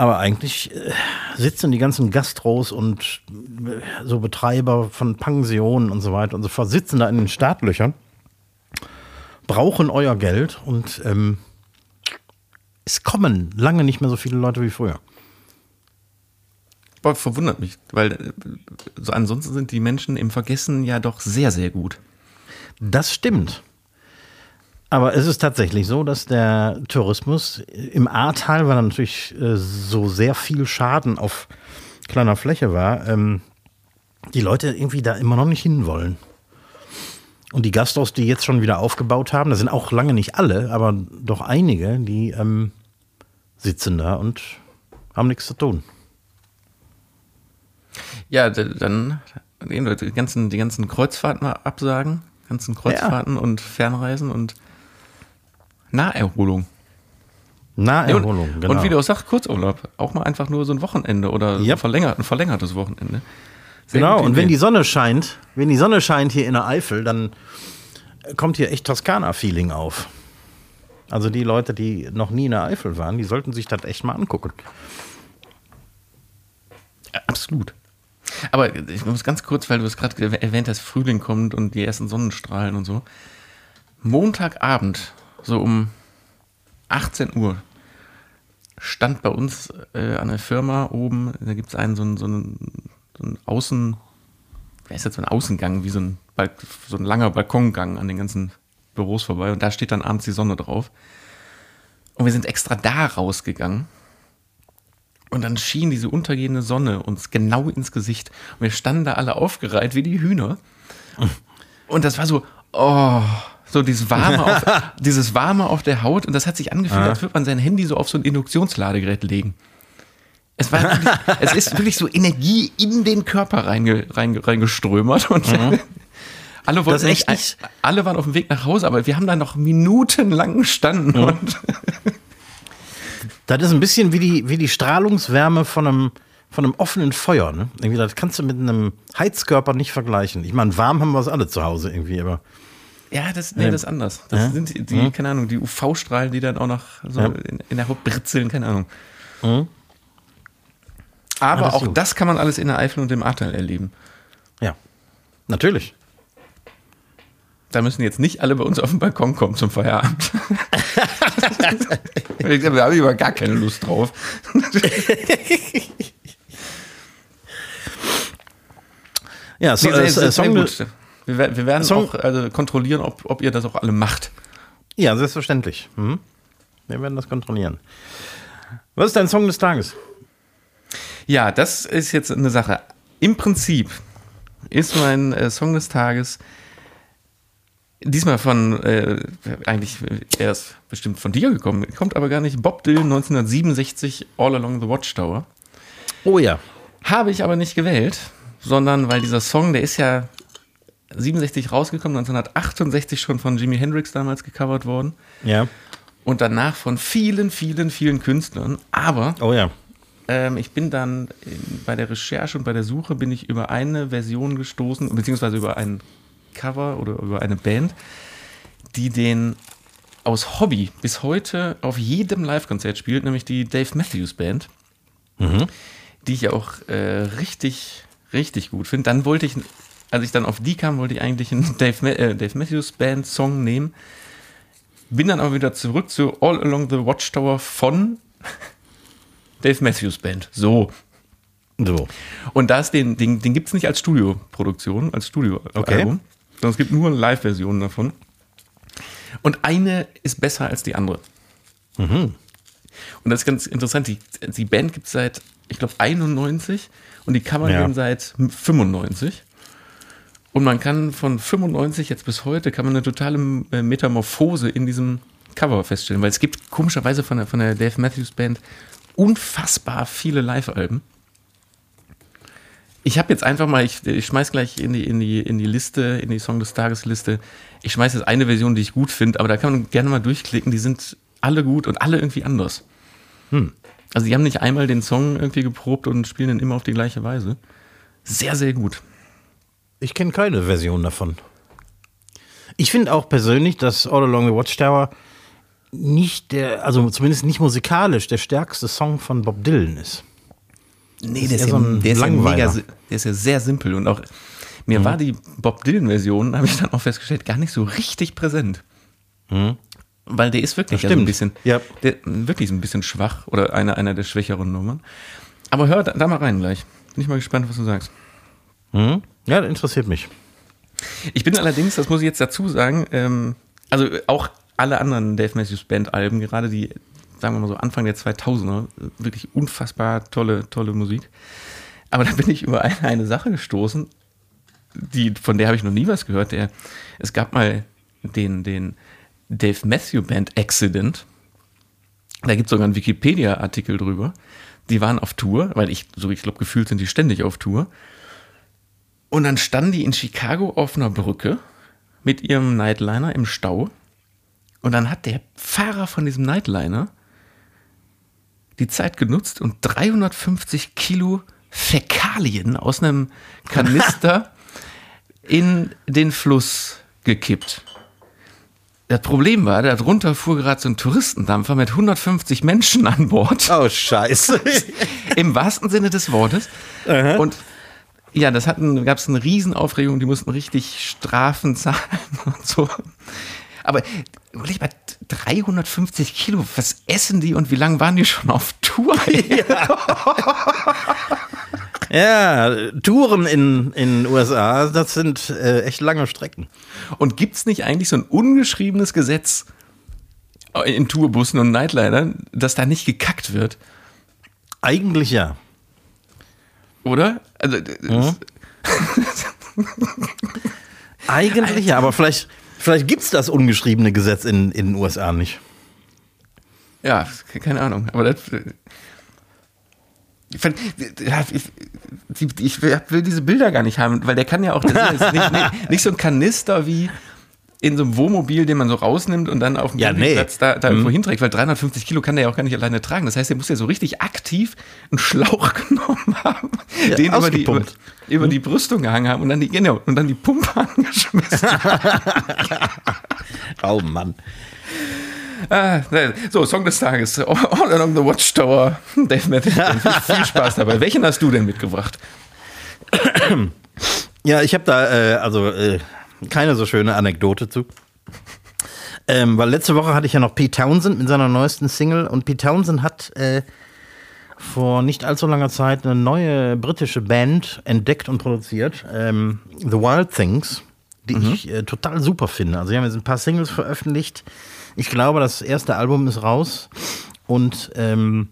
Aber eigentlich äh, sitzen die ganzen Gastros und äh, so Betreiber von Pensionen und so weiter und so fort, sitzen da in den Startlöchern, brauchen euer Geld und ähm, es kommen lange nicht mehr so viele Leute wie früher. Boah, verwundert mich, weil äh, so ansonsten sind die Menschen im Vergessen ja doch sehr, sehr gut. Das stimmt. Aber es ist tatsächlich so, dass der Tourismus im Ahrtal, weil da natürlich äh, so sehr viel Schaden auf kleiner Fläche war, ähm, die Leute irgendwie da immer noch nicht hinwollen. Und die Gastros, die jetzt schon wieder aufgebaut haben, das sind auch lange nicht alle, aber doch einige, die ähm, sitzen da und haben nichts zu tun. Ja, dann die ganzen, die ganzen Kreuzfahrten absagen, ganzen Kreuzfahrten und Fernreisen und Naherholung. Naherholung, und, genau. und wie du auch sagst, Kurzurlaub. Auch mal einfach nur so ein Wochenende oder Ja. ein, verlängert, ein verlängertes Wochenende. Sehr Genau, und wenn die Sonne scheint, wenn die Sonne scheint hier in der Eifel, dann kommt hier echt Toskana-Feeling auf. Also die Leute, die noch nie in der Eifel waren, die sollten sich das echt mal angucken. Ja, Absolut. Aber ich muss ganz kurz, weil du es gerade erwähnt hast, Frühling kommt und die ersten Sonnenstrahlen und so. Montagabend, so um 18 Uhr, stand bei uns äh, an der Firma oben, da gibt es einen so einen, so einen, so einen Außen, wer ist jetzt so ein Außengang, wie so ein, Balk so ein langer Balkongang an den ganzen Büros vorbei und da steht dann abends die Sonne drauf. Und wir sind extra da rausgegangen. Und dann schien diese untergehende Sonne uns genau ins Gesicht. Und wir standen da alle aufgereiht wie die Hühner. Und das war so, oh, so dieses Warme, auf, dieses Warme auf der Haut. Und das hat sich angefühlt, als würde man sein Handy so auf so ein Induktionsladegerät legen. Es, war wirklich, es ist wirklich so Energie in den Körper reinge, reinge, reingeströmert. Und mhm. alle, wollten echt nicht, alle waren auf dem Weg nach Hause, aber wir haben da noch minutenlang gestanden. Mhm. Und das ist ein bisschen wie die, wie die Strahlungswärme von einem, von einem offenen Feuer. Ne? Irgendwie, das kannst du mit einem Heizkörper nicht vergleichen. Ich meine, warm haben wir es alle zu Hause irgendwie, aber. Ja, das, nee, das ist anders. Das ja? sind die, die keine Ahnung, die UV-Strahlen, die dann auch noch so ja. in, in, der Haut britzeln, keine Ahnung. Mhm. Aber ja, auch gut. das kann man alles in der Eifel und dem Ahrtal erleben. Ja, natürlich. Da müssen jetzt nicht alle bei uns auf den Balkon kommen zum Feierabend. da habe ich aber gar keine Lust drauf. ja, so, nee, äh, Song. Wir, wir werden Song, auch also kontrollieren, ob, ob ihr das auch alle macht. Ja, selbstverständlich. Mhm. Wir werden das kontrollieren. Was ist dein Song des Tages? Ja, das ist jetzt eine Sache. Im Prinzip ist mein äh, Song des Tages diesmal von, äh, eigentlich erst bestimmt von dir gekommen, kommt aber gar nicht. Bob Dylan 1967, All Along the Watchtower. Oh ja. Habe ich aber nicht gewählt, sondern weil dieser Song, der ist ja 67 rausgekommen, 1968 schon von Jimi Hendrix damals gecovert worden. Ja. Und danach von vielen, vielen, vielen Künstlern. Aber oh ja. Ähm, ich bin dann bei der Recherche und bei der Suche bin ich über eine Version gestoßen, beziehungsweise über ein Cover oder über eine Band, die den aus Hobby bis heute auf jedem Live-Konzert spielt, nämlich die Dave Matthews Band, mhm. die ich auch äh, richtig, richtig gut finde. Dann wollte ich, als ich dann auf die kam, wollte ich eigentlich einen Dave, äh, Dave Matthews Band Song nehmen. Bin dann aber wieder zurück zu All Along the Watchtower von Dave Matthews Band. So. So. Und das, den, den, den gibt es nicht als Studioproduktion, als Studioalbum. Okay. sondern es gibt nur Live-Versionen davon. Und eine ist besser als die andere. Mhm. Und das ist ganz interessant. Die, die Band gibt es seit, ich glaube, 91 und die Cover ja. seit 95. Und man kann von 95 jetzt bis heute kann man eine totale äh, Metamorphose in diesem Cover feststellen, weil es gibt komischerweise von der, von der Dave Matthews Band unfassbar viele Live-Alben. Ich habe jetzt einfach mal, ich, ich schmeiß gleich in die, in, die, in die Liste, in die Song des Tages Liste. Ich schmeiß jetzt eine Version, die ich gut finde, aber da kann man gerne mal durchklicken. Die sind alle gut und alle irgendwie anders. Hm. Also die haben nicht einmal den Song irgendwie geprobt und spielen den immer auf die gleiche Weise. Sehr, sehr gut. Ich kenne keine Version davon. Ich finde auch persönlich, dass All Along the Watchtower nicht der, also zumindest nicht musikalisch, der stärkste Song von Bob Dylan ist. Nee, der ist, ja, so der, ist ja mega, der ist ja sehr simpel und auch mir mhm. war die Bob Dylan-Version, habe ich dann auch festgestellt, gar nicht so richtig präsent. Mhm. Weil der ist wirklich ja, so ein bisschen, ja. der, wirklich ein bisschen schwach oder einer, einer der schwächeren Nummern. Aber hör da, da mal rein gleich. Bin ich mal gespannt, was du sagst. Mhm. Ja, das interessiert mich. Ich bin allerdings, das muss ich jetzt dazu sagen, ähm, also auch alle anderen Dave Matthews Band Alben, gerade die sagen wir mal so Anfang der 2000er, wirklich unfassbar tolle, tolle Musik. Aber da bin ich über eine, eine Sache gestoßen, die, von der habe ich noch nie was gehört. Der, es gab mal den, den Dave Matthew Band Accident. Da gibt es sogar einen Wikipedia-Artikel drüber. Die waren auf Tour, weil ich, so ich glaube, gefühlt sind die ständig auf Tour. Und dann standen die in Chicago auf einer Brücke mit ihrem Nightliner im Stau. Und dann hat der Fahrer von diesem Nightliner die Zeit genutzt und 350 Kilo Fäkalien aus einem Kanister in den Fluss gekippt. Das Problem war, darunter fuhr gerade so ein Touristendampfer mit 150 Menschen an Bord. Oh, scheiße. Im wahrsten Sinne des Wortes. Aha. Und Ja, das hatten, gab es eine Riesenaufregung, die mussten richtig Strafen zahlen und so. Aber überleg mal, 350 Kilo, was essen die und wie lange waren die schon auf Tour? Ja, Touren in in USA, das sind äh, echt lange Strecken. Und gibt es nicht eigentlich so ein ungeschriebenes Gesetz in Tourbussen und Nightlinern, dass da nicht gekackt wird? Eigentlich ja. Oder? Also, mhm. Eigentlich ja, aber vielleicht, vielleicht gibt es das ungeschriebene Gesetz in, in den USA nicht. Ja, keine Ahnung. Aber das, ich, ich, ich, will diese Bilder gar nicht haben, weil der kann ja auch, das ist nicht, nicht, nicht so ein Kanister wie in so einem Wohnmobil, den man so rausnimmt und dann auf dem Ja, nee. da, da irgendwo hinträgt, weil 350 Kilo kann der ja auch gar nicht alleine tragen. Das heißt, er muss ja so richtig aktiv einen Schlauch genommen haben, Ja, den über die, über, über die Brüstung gehangen haben und dann die, genau, und dann die Pumpe angeschmissen. Oh Mann. Ah, so, Song des Tages. All Along the Watchtower. Dave Matthews viel Spaß dabei. Welchen hast du denn mitgebracht? Ja, ich habe da äh, also äh, keine so schöne Anekdote zu. Ähm, weil letzte Woche hatte ich ja noch Pete Townsend mit seiner neuesten Single und Pete Townsend hat äh, vor nicht allzu langer Zeit eine neue britische Band entdeckt und produziert, ähm, The Wild Things, die ich äh, total super finde. Also sie haben jetzt ein paar Singles veröffentlicht. Ich glaube, das erste Album ist raus und ähm,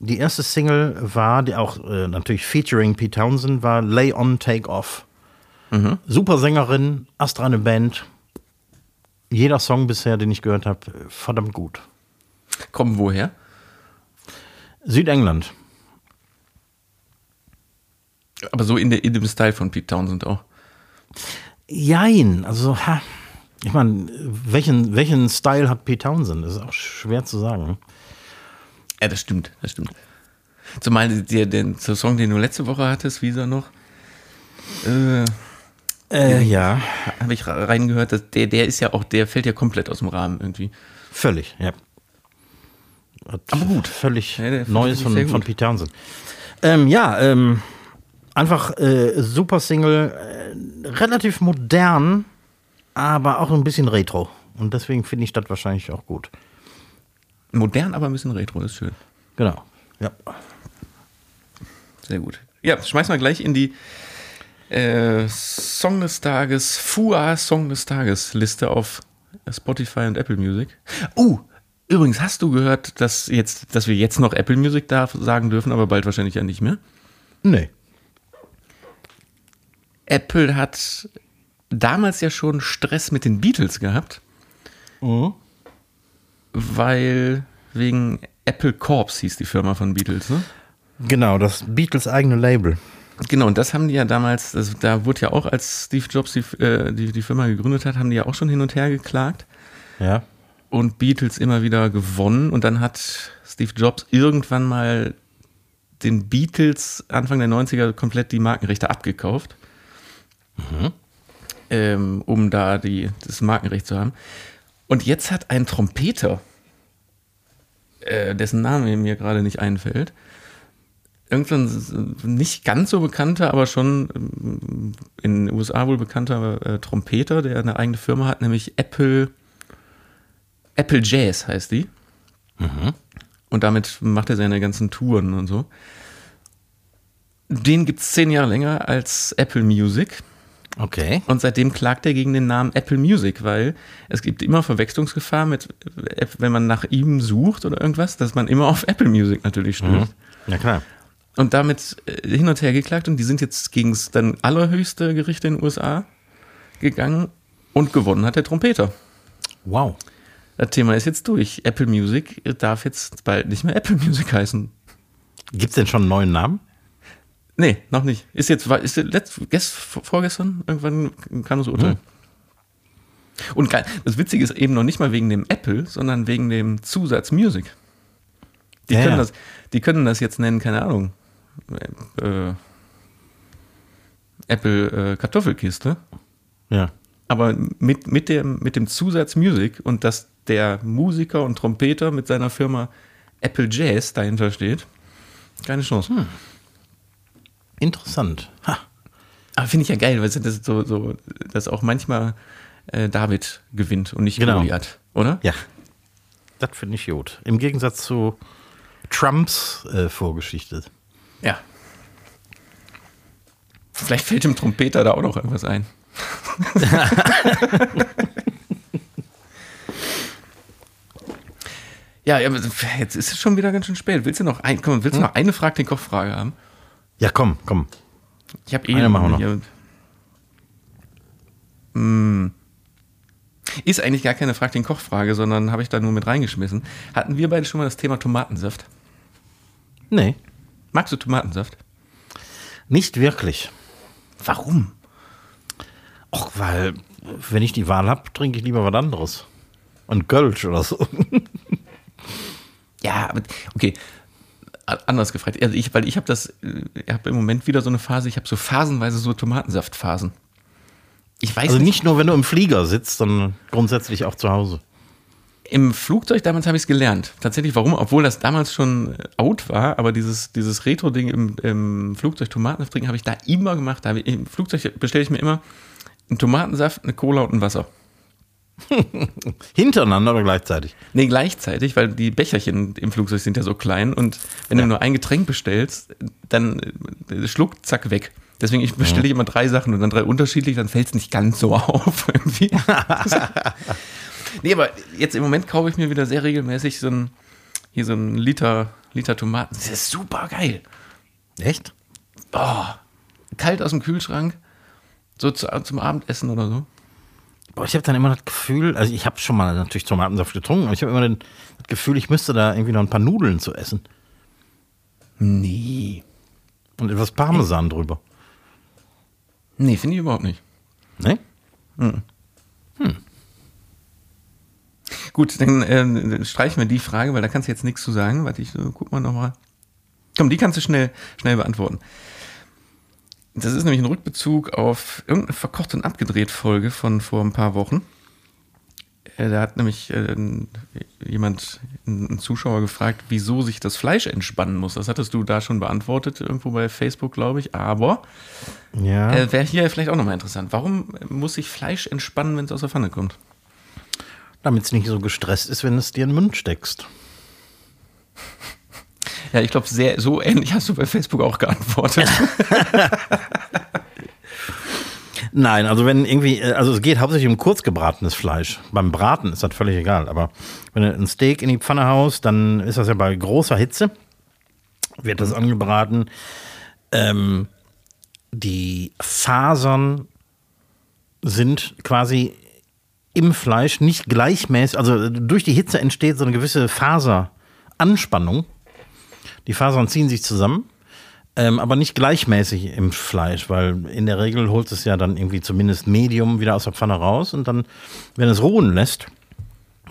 die erste Single war, die auch äh, natürlich featuring Pete Townsend, war Lay On Take Off. Super Sängerin, astrale Band. Jeder Song bisher, den ich gehört habe, verdammt gut. Kommen woher? Südengland. Aber so in, der, in dem Style von Pete Townsend auch. Jein, also, ha, ich meine, welchen, welchen Style hat Pete Townsend? Das ist auch schwer zu sagen. Ja, das stimmt, das stimmt. Zumal der, der, der Song, den du letzte Woche hattest, wie ist er noch? Äh, Äh, ja, Habe ich reingehört, dass der, der ist ja auch, der fällt ja komplett aus dem Rahmen irgendwie. völlig, ja. Aber gut. Völlig Ja, Neues von, von. Pete Townsend. Ähm, ja, ähm, einfach äh, super Single, äh, relativ modern, aber auch ein bisschen retro. Und deswegen finde ich das wahrscheinlich auch gut. Modern, aber ein bisschen retro, ist schön. Genau. Ja. Sehr gut. Ja, schmeiß mal gleich in die äh, Song des Tages, FUA Song des Tages Liste auf Spotify und Apple Music. Uh, übrigens, hast du gehört, dass, jetzt, dass wir jetzt noch Apple Music da sagen dürfen, aber bald wahrscheinlich ja nicht mehr? Nee. Apple hat damals ja schon Stress mit den Beatles gehabt, weil wegen Apple Corps hieß die Firma von Beatles, ne? Genau, das Beatles eigene Label. Genau, und das haben die ja damals, das, da wurde ja auch, als Steve Jobs die, äh, die, die Firma gegründet hat, haben die ja auch schon hin und her geklagt Ja. und Beatles immer wieder gewonnen. Und dann hat Steve Jobs irgendwann mal den Beatles Anfang der 90er komplett die Markenrechte abgekauft, ähm, um da die, das Markenrecht zu haben. Und jetzt hat ein Trompeter, äh, dessen Name mir gerade nicht einfällt, irgendein nicht ganz so bekannter, aber schon ähm, in den USA wohl bekannter äh, Trompeter, der eine eigene Firma hat, nämlich Apple, Apple Jazz heißt die. Und damit macht er seine ganzen Touren und so. Den gibt es zehn Jahre länger als Apple Music. Okay. Und seitdem klagt er gegen den Namen Apple Music, weil es gibt immer Verwechslungsgefahr mit, App- wenn man nach ihm sucht oder irgendwas, dass man immer auf Apple Music natürlich stößt. Ja, klar. Und damit äh, hin und her geklagt und die sind jetzt gegen das dann allerhöchste Gericht in den USA gegangen und gewonnen hat der Trompeter. Wow. Das Thema ist jetzt durch. Apple Music darf jetzt bald nicht mehr Apple Music heißen. Gibt's denn schon einen neuen Namen? Nee, noch nicht. Ist jetzt, ist letzt, gest, vorgestern, irgendwann kam das Urteil. Und geil, das Witzige ist eben noch nicht mal wegen dem Apple, sondern wegen dem Zusatz Music. Die, Ja, können, ja. Das, die können das jetzt nennen, keine Ahnung. Äh, Apple äh, Kartoffelkiste. Ja. Aber mit, mit, dem, mit dem Zusatz Music und dass der Musiker und Trompeter mit seiner Firma Apple Jazz dahinter steht, keine Chance. Interessant. Ha. Aber finde ich ja geil, weil das so, so, dass auch manchmal äh, David gewinnt und nicht Genau. Goliath, oder? Ja. Das finde ich gut. Im Gegensatz zu Trumps äh, Vorgeschichte. Ja. Vielleicht fällt dem Trompeter da auch noch irgendwas ein. ja, jetzt ist es schon wieder ganz schön spät. Willst du noch, ein, komm, willst du noch eine Frage den Kopffrage haben? Ja, komm, komm. Ich habe eh Eine machen wir noch. hier- Hm. Ist eigentlich gar keine Frag den Koch-Frage, sondern habe ich da nur mit reingeschmissen. Hatten wir beide schon mal das Thema Tomatensaft? Nee, Magst du Tomatensaft? nicht wirklich. Warum? Och, weil, wenn ich die Wahl habe, trinke ich lieber was anderes. Und Kölsch oder so. Ja, okay. Anders gefragt. Also ich, weil ich habe das, äh, ich habe im Moment wieder so eine Phase, ich habe so phasenweise so Tomatensaftphasen. Ich weiß Also nicht, nicht nur, wenn du im Flieger sitzt, sondern grundsätzlich auch zu Hause. Im Flugzeug damals habe ich es gelernt. Tatsächlich, warum? Obwohl das damals schon äh, out war, aber dieses, dieses Retro-Ding im, im Flugzeug Tomatensaft trinken habe ich da immer gemacht. Da ich, Im Flugzeug bestelle ich mir immer einen Tomatensaft, eine Cola und ein Wasser. Hintereinander oder gleichzeitig? Nee, gleichzeitig, weil die Becherchen im Flugzeug sind ja so klein und wenn Ja. du nur ein Getränk bestellst, dann äh, schluckt, zack, weg. Deswegen ich bestelle immer drei Sachen und dann drei unterschiedlich, dann fällt es nicht ganz so auf. Nee, aber jetzt im Moment kaufe ich mir wieder sehr regelmäßig so ein, hier so ein Liter, Liter Tomaten. Das ist super geil. Echt? Oh, kalt aus dem Kühlschrank, so zu, zum Abendessen oder so. Boah, ich habe dann immer das Gefühl, also ich habe schon mal natürlich Tomatensaft getrunken, aber ich habe immer den, das Gefühl, ich müsste da irgendwie noch ein paar Nudeln zu essen. Nee. Und etwas Parmesan drüber. Nee, finde ich überhaupt nicht. Ne? Gut, dann äh, streichen wir die Frage, weil da kannst du jetzt nichts zu sagen. Warte, ich äh, guck mal nochmal. Komm, die kannst du schnell, schnell beantworten. Das ist nämlich ein Rückbezug auf irgendeine verkocht und abgedreht Folge von vor ein paar Wochen. Äh, Da hat nämlich äh, jemand, ein Zuschauer gefragt, wieso sich das Fleisch entspannen muss. Das hattest du da schon beantwortet, irgendwo bei Facebook, glaube ich. Aber Ja. äh, wäre hier vielleicht auch nochmal interessant. Warum muss sich Fleisch entspannen, wenn es aus der Pfanne kommt? Damit es nicht so gestresst ist, wenn es dir in den Mund steckst. Ja, ich glaube, sehr so ähnlich hast du bei Facebook auch geantwortet. Nein, also wenn irgendwie, äh, also es geht hauptsächlich um kurzgebratenes Fleisch. Beim Braten ist das völlig egal, aber wenn du ein Steak in die Pfanne haust, dann ist das ja bei großer Hitze, wird das angebraten. Ähm, die Fasern sind quasi im Fleisch nicht gleichmäßig, also durch die Hitze entsteht so eine gewisse Faseranspannung. Die Fasern ziehen sich zusammen, ähm, aber nicht gleichmäßig im Fleisch, weil in der Regel holt es ja dann irgendwie zumindest Medium wieder aus der Pfanne raus und dann, wenn es ruhen lässt,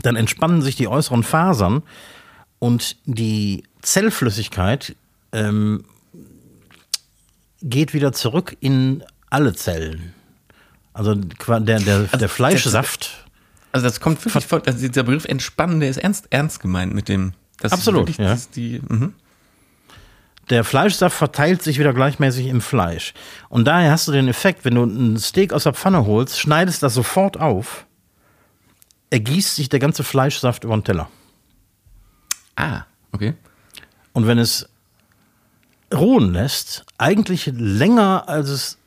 dann entspannen sich die äußeren Fasern und die Zellflüssigkeit ähm, geht wieder zurück in alle Zellen. Also der, der, der Fleischsaft. Also das kommt wirklich vor, also dieser Begriff entspannen, der ist ernst, ernst gemeint mit dem. Absolut, wirklich ja. die, mhm. Der Fleischsaft verteilt sich wieder gleichmäßig im Fleisch. Und daher hast du den Effekt, wenn du ein Steak aus der Pfanne holst, schneidest das sofort auf, ergießt sich der ganze Fleischsaft über den Teller. Ah, okay. Und wenn es ruhen lässt, eigentlich länger, als es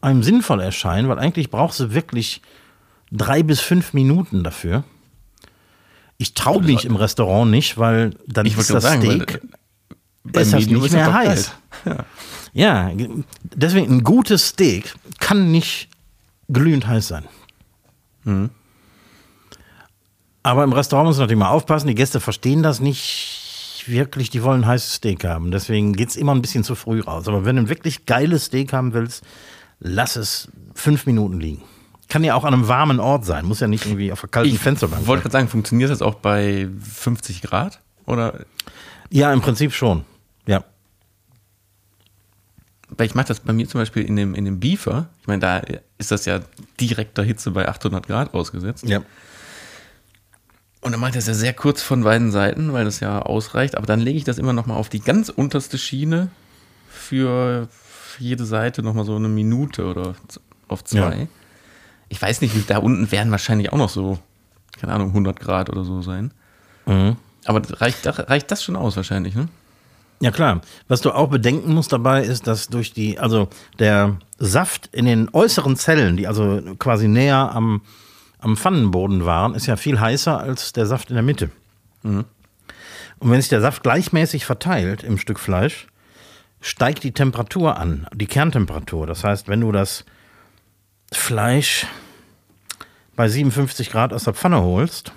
einem sinnvoll erscheint, weil eigentlich brauchst du wirklich drei bis fünf Minuten dafür. Ich traue mich im Restaurant nicht, weil dann Ich ist das sagen, Steak Bei ist das Medium nicht ist mehr heiß. kalt. Ja, ge- deswegen ein gutes Steak kann nicht glühend heiß sein. Mhm. Aber im Restaurant muss man natürlich mal aufpassen, die Gäste verstehen das nicht wirklich, die wollen ein heißes Steak haben. Deswegen geht es immer ein bisschen zu früh raus. Aber wenn du ein wirklich geiles Steak haben willst, lass es fünf Minuten liegen. Kann ja auch an einem warmen Ort sein, muss ja nicht irgendwie auf der kalten Ich Fensterbank wollte sein. gerade sagen, funktioniert das auch bei 50 Grad? Oder Ja, im Prinzip schon. Ja. weil ich mache das bei mir zum Beispiel in dem, in dem Beefer. Ich meine, da ist das ja direkter Hitze bei 800 Grad ausgesetzt. Ja. Und dann mache ich das ja sehr kurz von beiden Seiten, weil das ja ausreicht. Aber dann lege ich das immer noch mal auf die ganz unterste Schiene für jede Seite nochmal so eine Minute oder auf zwei. Ja. Ich weiß nicht, da unten werden wahrscheinlich auch noch so, keine Ahnung, 100 Grad oder so sein. Mhm. Aber reicht, reicht das schon aus wahrscheinlich, ne? Ja klar. Was du auch bedenken musst dabei ist, dass durch die, also der Saft in den äußeren Zellen, die also quasi näher am, am Pfannenboden waren, ist ja viel heißer als der Saft in der Mitte. Mhm. Und wenn sich der Saft gleichmäßig verteilt im Stück Fleisch, steigt die Temperatur an, die Kerntemperatur. Das heißt, wenn du das Fleisch bei 57 Grad aus der Pfanne holst,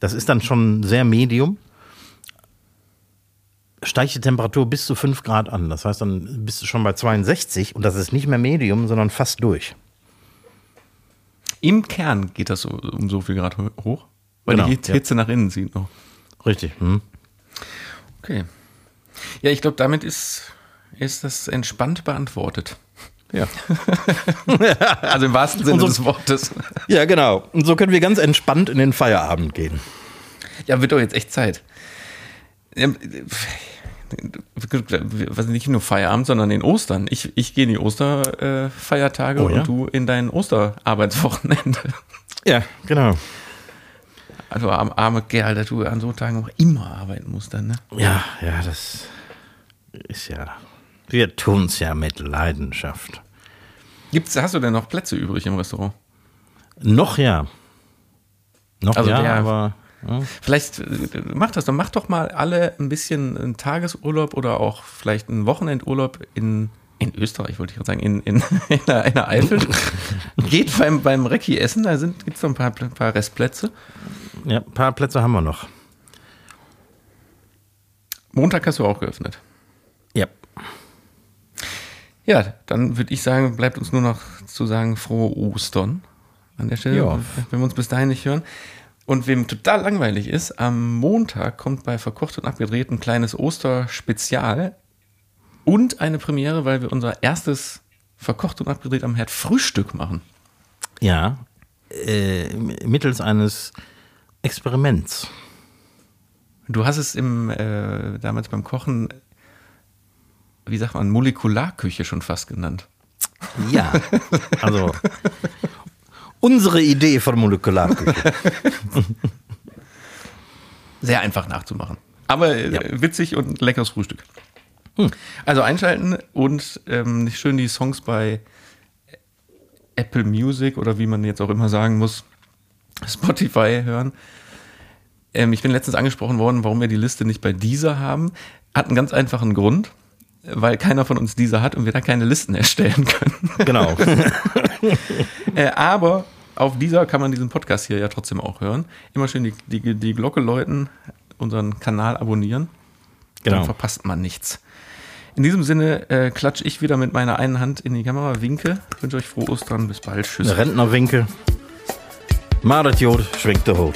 das ist dann schon sehr medium, steigt die Temperatur bis zu 5 Grad an. Das heißt, dann bist du schon bei 62 und das ist nicht mehr medium, sondern fast durch. Im Kern geht das um so viel Grad hoch, weil genau, die Hitze ja. nach innen zieht noch. Richtig. Hm. Okay. Ja, ich glaube, damit ist, ist das entspannt beantwortet. Ja. also im wahrsten Sinne so, des Wortes. Ja, genau. Und so können wir ganz entspannt in den Feierabend gehen. Ja, wird doch jetzt echt Zeit. Was nicht nur Feierabend, sondern in Ostern. Ich, ich gehe in die Osterfeiertage oh, ja? und du in dein Osterarbeitswochenende. Ja, genau. Also arme Kerl, dass du an so Tagen auch immer arbeiten musst dann, ne? Ja, ja, das ist ja. Wir tun es ja mit Leidenschaft. Gibt's, hast du denn noch Plätze übrig im Restaurant? Noch ja. Noch also ja, der, aber. Ja. Vielleicht äh, mach das doch, mach doch mal alle ein bisschen einen Tagesurlaub oder auch vielleicht einen Wochenendurlaub in, in Österreich, wollte ich gerade sagen, in, in, in, der, in der Eifel. Geht beim, beim Recki essen, da gibt es noch ein paar, ein paar Restplätze. Ja, ein paar Plätze haben wir noch. Montag hast du auch geöffnet. Ja. Dann würde ich sagen, bleibt uns nur noch zu sagen, frohe Ostern an der Stelle, ja. wenn wir uns bis dahin nicht hören. Und wem total langweilig ist, am Montag kommt bei Verkocht und Abgedreht ein kleines Osterspezial und eine Premiere, weil wir unser erstes Verkocht und Abgedreht am Herd Frühstück machen. Ja, äh, mittels eines Experiments. Du hast es im, äh, damals beim Kochen, wie sagt man, Molekularküche schon fast genannt. Ja, also unsere Idee von Molekularküche. Sehr einfach nachzumachen. Aber äh, ja. witzig und leckeres Frühstück. Hm. Also einschalten und ähm, schön die Songs bei Apple Music oder wie man jetzt auch immer sagen muss, Spotify hören. Ähm, ich bin letztens angesprochen worden, warum wir die Liste nicht bei dieser haben. Hat einen ganz einfachen Grund, weil keiner von uns dieser hat und wir da keine Listen erstellen können. Genau. äh, aber auf dieser kann man diesen Podcast hier ja trotzdem auch hören. Immer schön die, die, die Glocke läuten, unseren Kanal abonnieren. Genau. Dann verpasst man nichts. In diesem Sinne äh, klatsche ich wieder mit meiner einen Hand in die Kamera, winke, wünsche euch frohe Ostern, bis bald, tschüss. Rentner winke. Maret Jod schwingt der Hut.